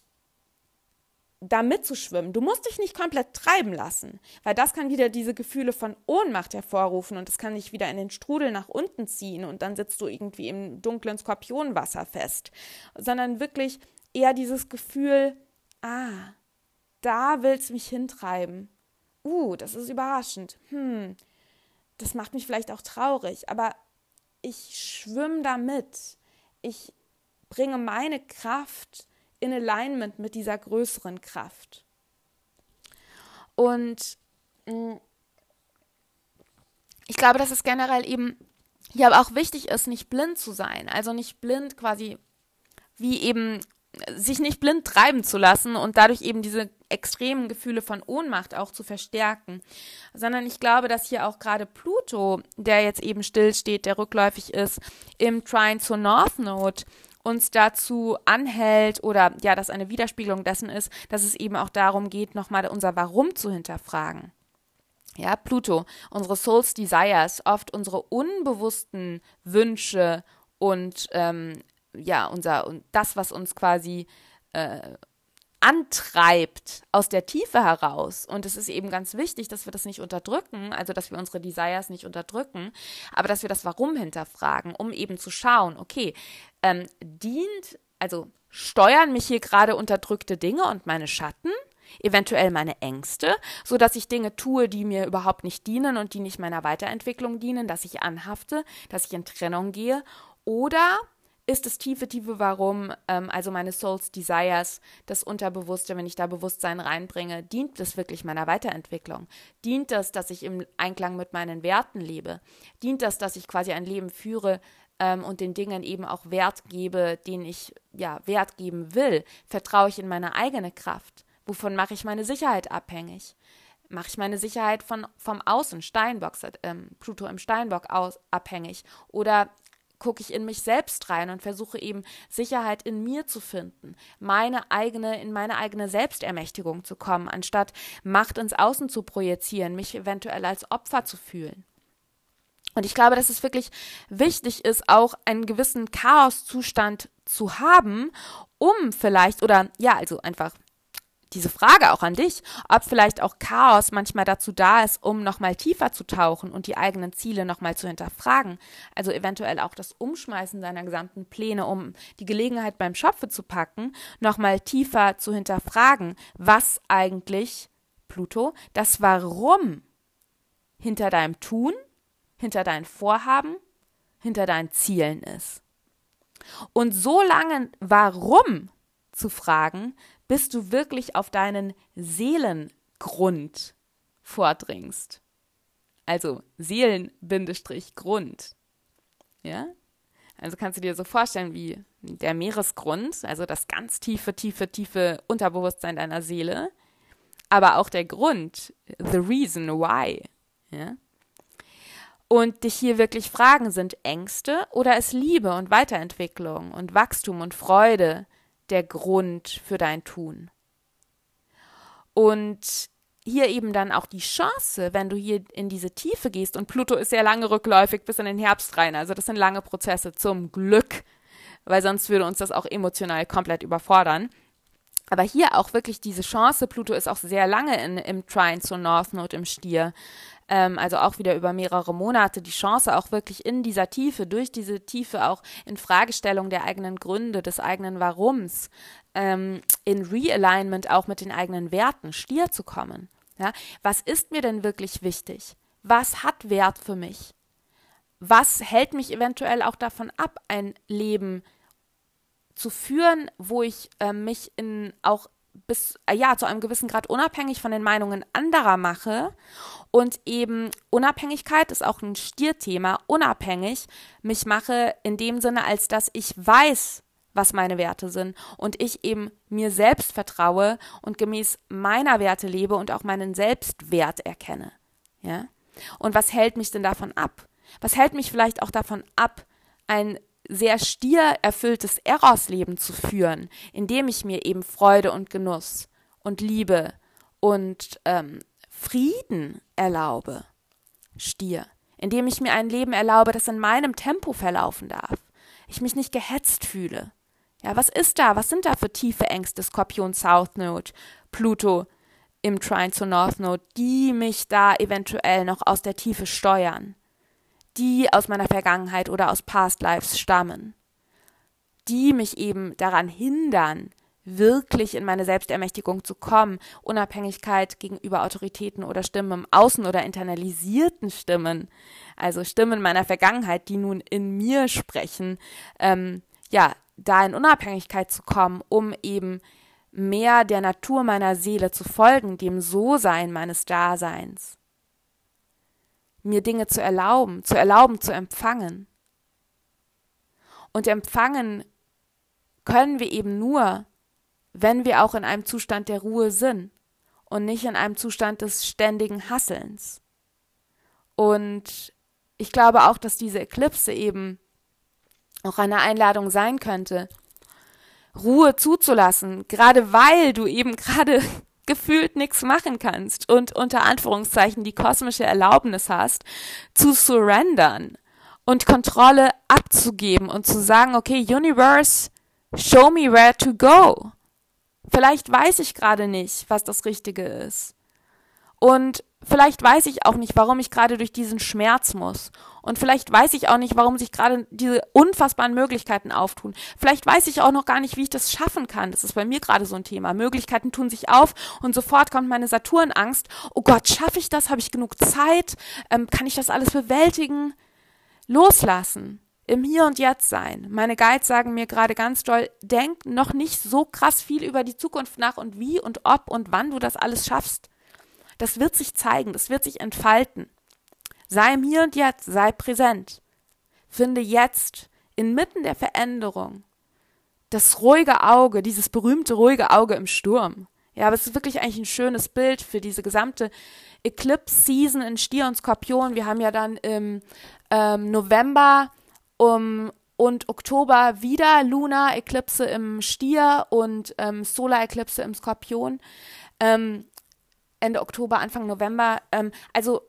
Speaker 1: da mitzuschwimmen. Du musst dich nicht komplett treiben lassen, weil das kann wieder diese Gefühle von Ohnmacht hervorrufen und das kann dich wieder in den Strudel nach unten ziehen und dann sitzt du irgendwie im dunklen Skorpionwasser fest, sondern wirklich eher dieses Gefühl, ah, da willst du mich hintreiben. Uh, das ist überraschend. Hm, das macht mich vielleicht auch traurig, aber ich schwimme da mit. Ich bringe meine Kraft in Alignment mit dieser größeren Kraft. Und mm, ich glaube, dass es generell eben hier aber auch wichtig ist, nicht blind zu sein. Also nicht blind quasi wie eben sich nicht blind treiben zu lassen und dadurch eben diese extremen Gefühle von Ohnmacht auch zu verstärken, sondern ich glaube, dass hier auch gerade Pluto, der jetzt eben stillsteht, der rückläufig ist, im Trine zur North Node uns dazu anhält oder ja, das eine Widerspiegelung dessen ist, dass es eben auch darum geht, nochmal unser Warum zu hinterfragen. Ja, Pluto, unsere Souls Desires, oft unsere unbewussten Wünsche und ähm, ja, unser und das, was uns quasi äh, antreibt aus der Tiefe heraus. Und es ist eben ganz wichtig, dass wir das nicht unterdrücken, also dass wir unsere Desires nicht unterdrücken, aber dass wir das Warum hinterfragen, um eben zu schauen, okay, ähm, dient, also steuern mich hier gerade unterdrückte Dinge und meine Schatten, eventuell meine Ängste, so dass ich Dinge tue, die mir überhaupt nicht dienen und die nicht meiner Weiterentwicklung dienen, dass ich anhafte, dass ich in Trennung gehe, oder ist das tiefe, tiefe Warum, ähm, also meine Souls Desires, das Unterbewusste, wenn ich da Bewusstsein reinbringe, dient das wirklich meiner Weiterentwicklung? Dient das, dass ich im Einklang mit meinen Werten lebe? Dient das, dass ich quasi ein Leben führe ähm, und den Dingen eben auch Wert gebe, den ich ja Wert geben will? Vertraue ich in meine eigene Kraft? Wovon mache ich meine Sicherheit abhängig? Mache ich meine Sicherheit von, vom Außen, Steinbock, ähm, Pluto im Steinbock aus, abhängig? Oder gucke ich in mich selbst rein und versuche eben Sicherheit in mir zu finden, meine eigene, in meine eigene Selbstermächtigung zu kommen, anstatt Macht ins Außen zu projizieren, mich eventuell als Opfer zu fühlen. Und ich glaube, dass es wirklich wichtig ist, auch einen gewissen Chaoszustand zu haben, um vielleicht oder ja, also einfach diese Frage auch an dich, ob vielleicht auch Chaos manchmal dazu da ist, um nochmal tiefer zu tauchen und die eigenen Ziele nochmal zu hinterfragen. Also eventuell auch das Umschmeißen deiner gesamten Pläne, um die Gelegenheit beim Schopfe zu packen, nochmal tiefer zu hinterfragen, was eigentlich, Pluto, das Warum hinter deinem Tun, hinter deinen Vorhaben, hinter deinen Zielen ist. Und so lange Warum zu fragen, bis du wirklich auf deinen Seelengrund vordringst. Also Seelen-Grund. Ja? Also kannst du dir so vorstellen wie der Meeresgrund, also das ganz tiefe, tiefe, tiefe Unterbewusstsein deiner Seele, aber auch der Grund, the reason why. Ja? Und dich hier wirklich fragen, sind Ängste oder ist Liebe und Weiterentwicklung und Wachstum und Freude der Grund für dein Tun. Und hier eben dann auch die Chance, wenn du hier in diese Tiefe gehst, und Pluto ist sehr lange rückläufig bis in den Herbst rein, also das sind lange Prozesse zum Glück, weil sonst würde uns das auch emotional komplett überfordern. Aber hier auch wirklich diese Chance, Pluto ist auch sehr lange in, im Trine zur North Node im Stier, ähm, also auch wieder über mehrere Monate, die Chance auch wirklich in dieser Tiefe, durch diese Tiefe auch in Fragestellung der eigenen Gründe, des eigenen Warums, ähm, in Realignment auch mit den eigenen Werten, Stier zu kommen. Ja? Was ist mir denn wirklich wichtig? Was hat Wert für mich? Was hält mich eventuell auch davon ab, ein Leben zu führen, wo ich äh, mich in auch bis äh, ja zu einem gewissen Grad unabhängig von den Meinungen anderer mache und eben Unabhängigkeit ist auch ein Stierthema, unabhängig mich mache in dem Sinne, als dass ich weiß, was meine Werte sind und ich eben mir selbst vertraue und gemäß meiner Werte lebe und auch meinen Selbstwert erkenne. Ja? Und was hält mich denn davon ab? Was hält mich vielleicht auch davon ab, ein sehr stiererfülltes Eros-Leben zu führen, indem ich mir eben Freude und Genuss und Liebe und ähm, Frieden erlaube. Stier. Indem ich mir ein Leben erlaube, das in meinem Tempo verlaufen darf. Ich mich nicht gehetzt fühle. Ja, was ist da? Was sind da für tiefe Ängste? Skorpion South Node, Pluto im Trine zur North Node, die mich da eventuell noch aus der Tiefe steuern die aus meiner Vergangenheit oder aus Past Lives stammen, die mich eben daran hindern, wirklich in meine Selbstermächtigung zu kommen, Unabhängigkeit gegenüber Autoritäten oder Stimmen im Außen oder internalisierten Stimmen, also Stimmen meiner Vergangenheit, die nun in mir sprechen, ähm, ja, da in Unabhängigkeit zu kommen, um eben mehr der Natur meiner Seele zu folgen, dem So-Sein meines Daseins. Mir Dinge zu erlauben, zu erlauben, zu empfangen. Und empfangen können wir eben nur, wenn wir auch in einem Zustand der Ruhe sind und nicht in einem Zustand des ständigen Hasselns. Und ich glaube auch, dass diese Eklipse eben auch eine Einladung sein könnte, Ruhe zuzulassen, gerade weil du eben gerade <laughs> gefühlt nichts machen kannst und unter Anführungszeichen die kosmische Erlaubnis hast, zu surrendern und Kontrolle abzugeben und zu sagen, okay, Universe, show me where to go. Vielleicht weiß ich gerade nicht, was das Richtige ist. Und vielleicht weiß ich auch nicht, warum ich gerade durch diesen Schmerz muss. Und vielleicht weiß ich auch nicht, warum sich gerade diese unfassbaren Möglichkeiten auftun. Vielleicht weiß ich auch noch gar nicht, wie ich das schaffen kann. Das ist bei mir gerade so ein Thema. Möglichkeiten tun sich auf und sofort kommt meine Saturnangst. Oh Gott, schaffe ich das? Habe ich genug Zeit? Ähm, kann ich das alles bewältigen? Loslassen. Im Hier und Jetzt sein. Meine Guides sagen mir gerade ganz doll, denk noch nicht so krass viel über die Zukunft nach und wie und ob und wann du das alles schaffst. Das wird sich zeigen, das wird sich entfalten. Sei im Hier und Jetzt, sei präsent. Finde jetzt, inmitten der Veränderung, das ruhige Auge, dieses berühmte ruhige Auge im Sturm. Ja, aber es ist wirklich eigentlich ein schönes Bild für diese gesamte Eclipse-Season in Stier und Skorpion. Wir haben ja dann im ähm, November um, und Oktober wieder Luna-Eklipse im Stier und ähm, Solar-Eklipse im Skorpion. Ähm, Ende Oktober, Anfang November. Ähm, also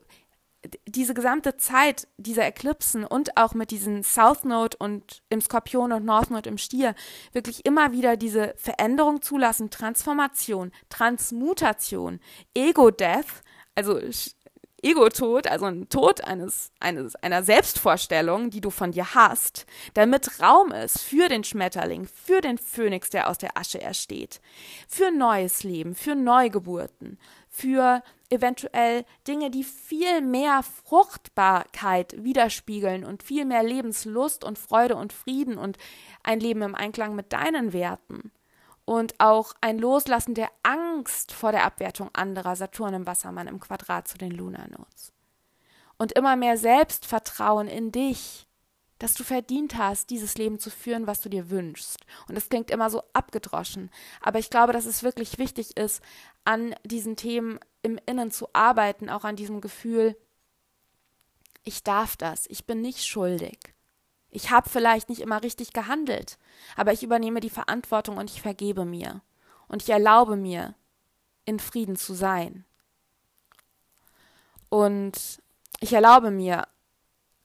Speaker 1: diese gesamte Zeit dieser Eklipsen und auch mit diesen South Node und im Skorpion und North Node im Stier wirklich immer wieder diese Veränderung zulassen, Transformation, Transmutation, Ego-Death, also Ego-Tod, also ein Tod eines, eines, einer Selbstvorstellung, die du von dir hast, damit Raum ist für den Schmetterling, für den Phönix, der aus der Asche ersteht, für neues Leben, für Neugeburten, für eventuell Dinge, die viel mehr Fruchtbarkeit widerspiegeln und viel mehr Lebenslust und Freude und Frieden und ein Leben im Einklang mit deinen Werten. Und auch ein Loslassen der Angst vor der Abwertung anderer Saturn im Wassermann im Quadrat zu den Lunarnodes. Und immer mehr Selbstvertrauen in dich, dass du verdient hast, dieses Leben zu führen, was du dir wünschst. Und das klingt immer so abgedroschen. Aber ich glaube, dass es wirklich wichtig ist, an diesen Themen im Innen zu arbeiten, auch an diesem Gefühl, ich darf das, ich bin nicht schuldig. Ich habe vielleicht nicht immer richtig gehandelt, aber ich übernehme die Verantwortung und ich vergebe mir. Und ich erlaube mir, in Frieden zu sein. Und ich erlaube mir,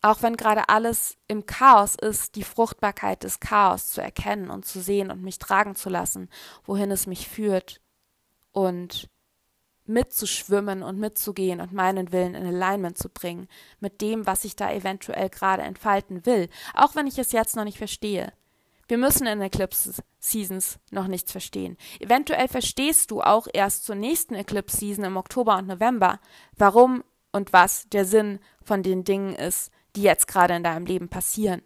Speaker 1: auch wenn gerade alles im Chaos ist, die Fruchtbarkeit des Chaos zu erkennen und zu sehen und mich tragen zu lassen, wohin es mich führt und mitzuschwimmen und mitzugehen und meinen Willen in Alignment zu bringen mit dem, was ich da eventuell gerade entfalten will, auch wenn ich es jetzt noch nicht verstehe. Wir müssen in Eclipse Seasons noch nichts verstehen. Eventuell verstehst du auch erst zur nächsten Eclipse Season im Oktober und November, warum und was der Sinn von den Dingen ist, die jetzt gerade in deinem Leben passieren.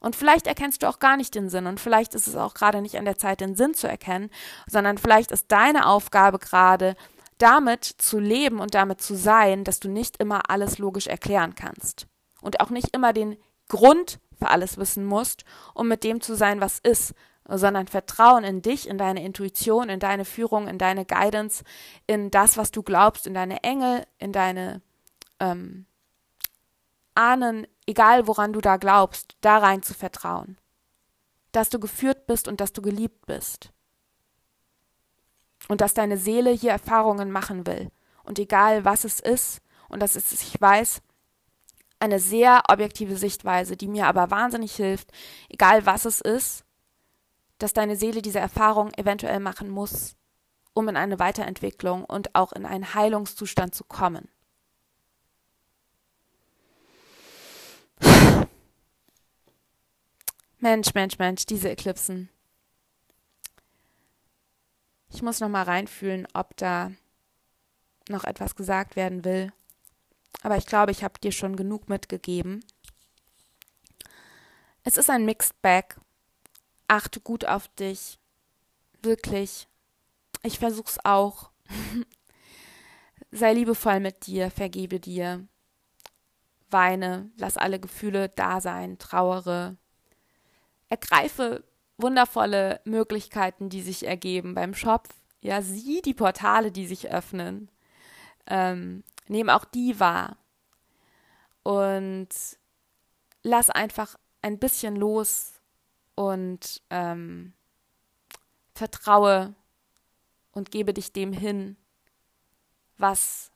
Speaker 1: Und vielleicht erkennst du auch gar nicht den Sinn und vielleicht ist es auch gerade nicht an der Zeit, den Sinn zu erkennen, sondern vielleicht ist deine Aufgabe gerade, damit zu leben und damit zu sein, dass du nicht immer alles logisch erklären kannst. Und auch nicht immer den Grund für alles wissen musst, um mit dem zu sein, was ist, sondern Vertrauen in dich, in deine Intuition, in deine Führung, in deine Guidance, in das, was du glaubst, in deine Engel, in deine ähm, Ahnen, egal woran du da glaubst, da rein zu vertrauen. Dass du geführt bist und dass du geliebt bist. Und dass deine Seele hier Erfahrungen machen will. Und egal was es ist, und das ist, ich weiß, eine sehr objektive Sichtweise, die mir aber wahnsinnig hilft, egal was es ist, dass deine Seele diese Erfahrung eventuell machen muss, um in eine Weiterentwicklung und auch in einen Heilungszustand zu kommen. Mensch, Mensch, Mensch, diese Eklipsen. Ich muss noch mal reinfühlen, ob da noch etwas gesagt werden will. Aber ich glaube, ich habe dir schon genug mitgegeben. Es ist ein Mixed Bag. Achte gut auf dich. Wirklich. Ich versuch's auch. <laughs> Sei liebevoll mit dir, vergebe dir. Weine, lass alle Gefühle da sein, trauere, ergreife wundervolle Möglichkeiten, die sich ergeben beim Shop. Ja, sieh die Portale, die sich öffnen. Ähm, nehm auch die wahr. Und lass einfach ein bisschen los und ähm, vertraue und gebe dich dem hin, was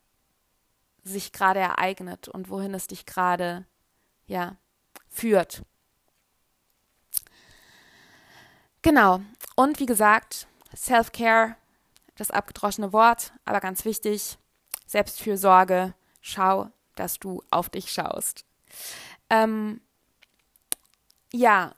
Speaker 1: sich gerade ereignet und wohin es dich gerade ja führt. Genau. Und wie gesagt, Self-Care, das abgedroschene Wort, aber ganz wichtig, Selbstfürsorge, schau, dass du auf dich schaust. Ähm, ja,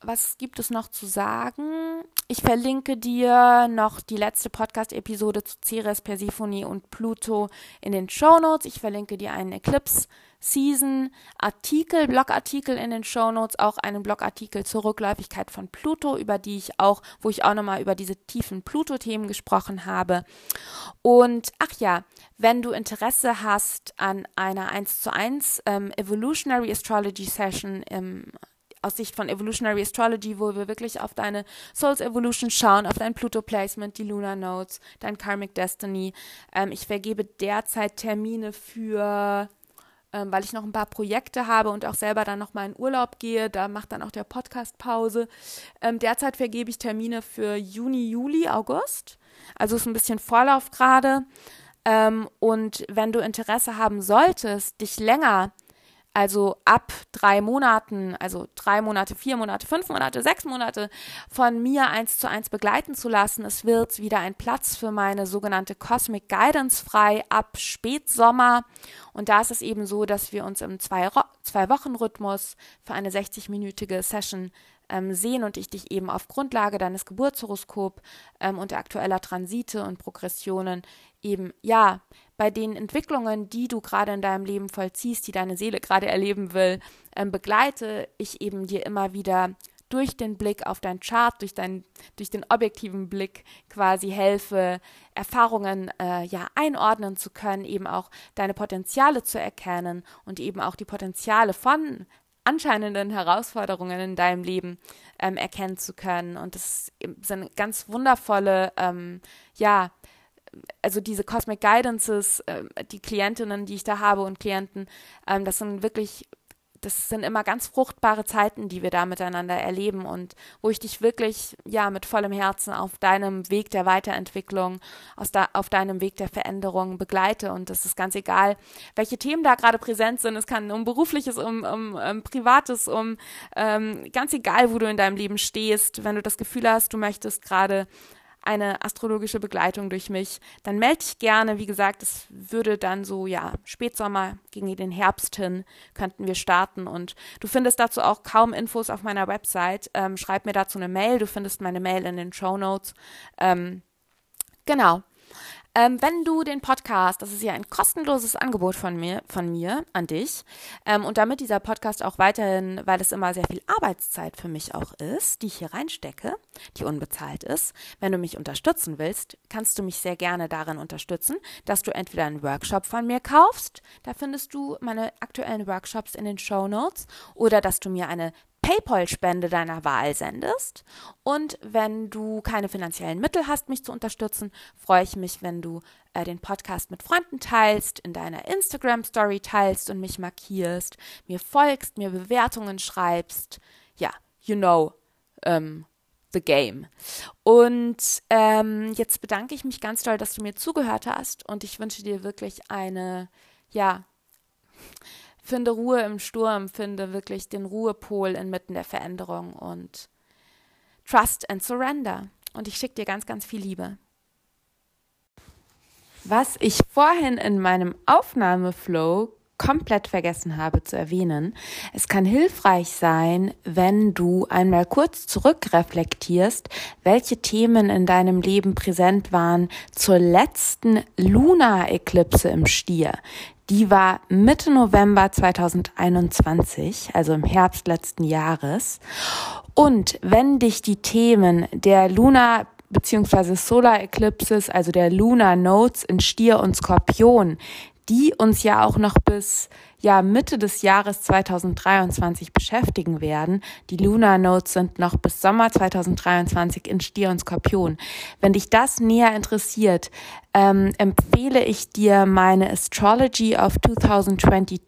Speaker 1: was gibt es noch zu sagen? Ich verlinke dir noch die letzte Podcast-Episode zu Ceres, Persephone und Pluto in den Show Notes. Ich verlinke dir einen Eclipse Season Artikel, Blogartikel in den Show Notes, auch einen Blogartikel zur Rückläufigkeit von Pluto, über die ich auch, wo ich auch nochmal über diese tiefen Pluto-Themen gesprochen habe. Und ach ja, wenn du Interesse hast an einer 1 zu 1 ähm, Evolutionary Astrology Session im aus Sicht von Evolutionary Astrology, wo wir wirklich auf deine Souls Evolution schauen, auf dein Pluto Placement, die Lunar Notes, dein Karmic Destiny. Ähm, ich vergebe derzeit Termine für ähm, weil ich noch ein paar Projekte habe und auch selber dann noch mal in Urlaub gehe. Da macht dann auch der Podcast Pause. Ähm, derzeit vergebe ich Termine für Juni, Juli, August. Also ist ein bisschen Vorlauf gerade. Ähm, und wenn du Interesse haben solltest, dich länger also ab drei Monaten, also drei Monate, vier Monate, fünf Monate, sechs Monate von mir eins zu eins begleiten zu lassen. Es wird wieder ein Platz für meine sogenannte Cosmic Guidance frei ab Spätsommer. Und da ist es eben so, dass wir uns im Zwei-Wochen-Rhythmus für eine 60-minütige Session ähm, sehen und ich dich eben auf Grundlage deines Geburtshoroskop ähm, und aktueller Transite und Progressionen eben, ja, bei den Entwicklungen, die du gerade in deinem Leben vollziehst, die deine Seele gerade erleben will, ähm, begleite ich eben dir immer wieder durch den Blick auf dein Chart, durch, dein, durch den objektiven Blick quasi helfe, Erfahrungen äh, ja einordnen zu können, eben auch deine Potenziale zu erkennen und eben auch die Potenziale von anscheinenden Herausforderungen in deinem Leben ähm, erkennen zu können. Und das sind ganz wundervolle, ähm, ja, also diese Cosmic Guidances, äh, die Klientinnen, die ich da habe und Klienten, ähm, das sind wirklich, das sind immer ganz fruchtbare Zeiten, die wir da miteinander erleben und wo ich dich wirklich, ja, mit vollem Herzen auf deinem Weg der Weiterentwicklung, da, auf deinem Weg der Veränderung begleite und das ist ganz egal, welche Themen da gerade präsent sind. Es kann um berufliches, um, um, um privates, um ähm, ganz egal, wo du in deinem Leben stehst, wenn du das Gefühl hast, du möchtest gerade eine astrologische Begleitung durch mich, dann melde dich gerne. Wie gesagt, es würde dann so, ja, Spätsommer gegen den Herbst hin könnten wir starten und du findest dazu auch kaum Infos auf meiner Website. Ähm, schreib mir dazu eine Mail. Du findest meine Mail in den Show Notes. Ähm, genau. Ähm, wenn du den Podcast, das ist ja ein kostenloses Angebot von mir, von mir an dich, ähm, und damit dieser Podcast auch weiterhin, weil es immer sehr viel Arbeitszeit für mich auch ist, die ich hier reinstecke, die unbezahlt ist, wenn du mich unterstützen willst, kannst du mich sehr gerne darin unterstützen, dass du entweder einen Workshop von mir kaufst, da findest du meine aktuellen Workshops in den Show Notes, oder dass du mir eine PayPal-Spende deiner Wahl sendest. Und wenn du keine finanziellen Mittel hast, mich zu unterstützen, freue ich mich, wenn du äh, den Podcast mit Freunden teilst, in deiner Instagram-Story teilst und mich markierst, mir folgst, mir Bewertungen schreibst. Ja, you know, ähm, the game. Und ähm, jetzt bedanke ich mich ganz doll, dass du mir zugehört hast und ich wünsche dir wirklich eine, ja, finde Ruhe im Sturm, finde wirklich den Ruhepol inmitten der Veränderung und Trust and Surrender. Und ich schicke dir ganz, ganz viel Liebe. Was ich vorhin in meinem Aufnahmeflow komplett vergessen habe zu erwähnen. Es kann hilfreich sein, wenn du einmal kurz zurückreflektierst, welche Themen in deinem Leben präsent waren zur letzten Lunar-Eklipse im Stier. Die war Mitte November 2021, also im Herbst letzten Jahres. Und wenn dich die Themen der Luna beziehungsweise Solar Eclipses, also der Lunar Nodes in Stier und Skorpion, die uns ja auch noch bis ja Mitte des Jahres 2023 beschäftigen werden. Die Lunar Notes sind noch bis Sommer 2023 in Stier und Skorpion. Wenn dich das näher interessiert, ähm, empfehle ich dir meine Astrology of 2022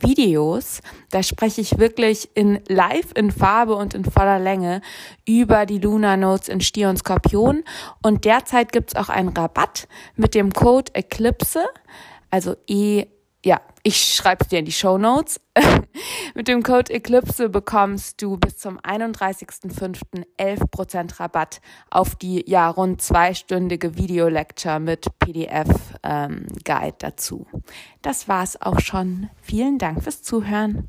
Speaker 1: Videos. Da spreche ich wirklich in live, in Farbe und in voller Länge über die Lunar Notes in Stier und Skorpion. Und derzeit gibt's auch einen Rabatt mit dem Code Eclipse, also E ja, ich schreibe dir in die Show Notes. <laughs> Mit dem Code Eclipse bekommst du bis zum 31.05. 11% Rabatt auf die ja rund zweistündige Videolecture mit PDF-Guide ähm, dazu. Das war's auch schon. Vielen Dank fürs Zuhören.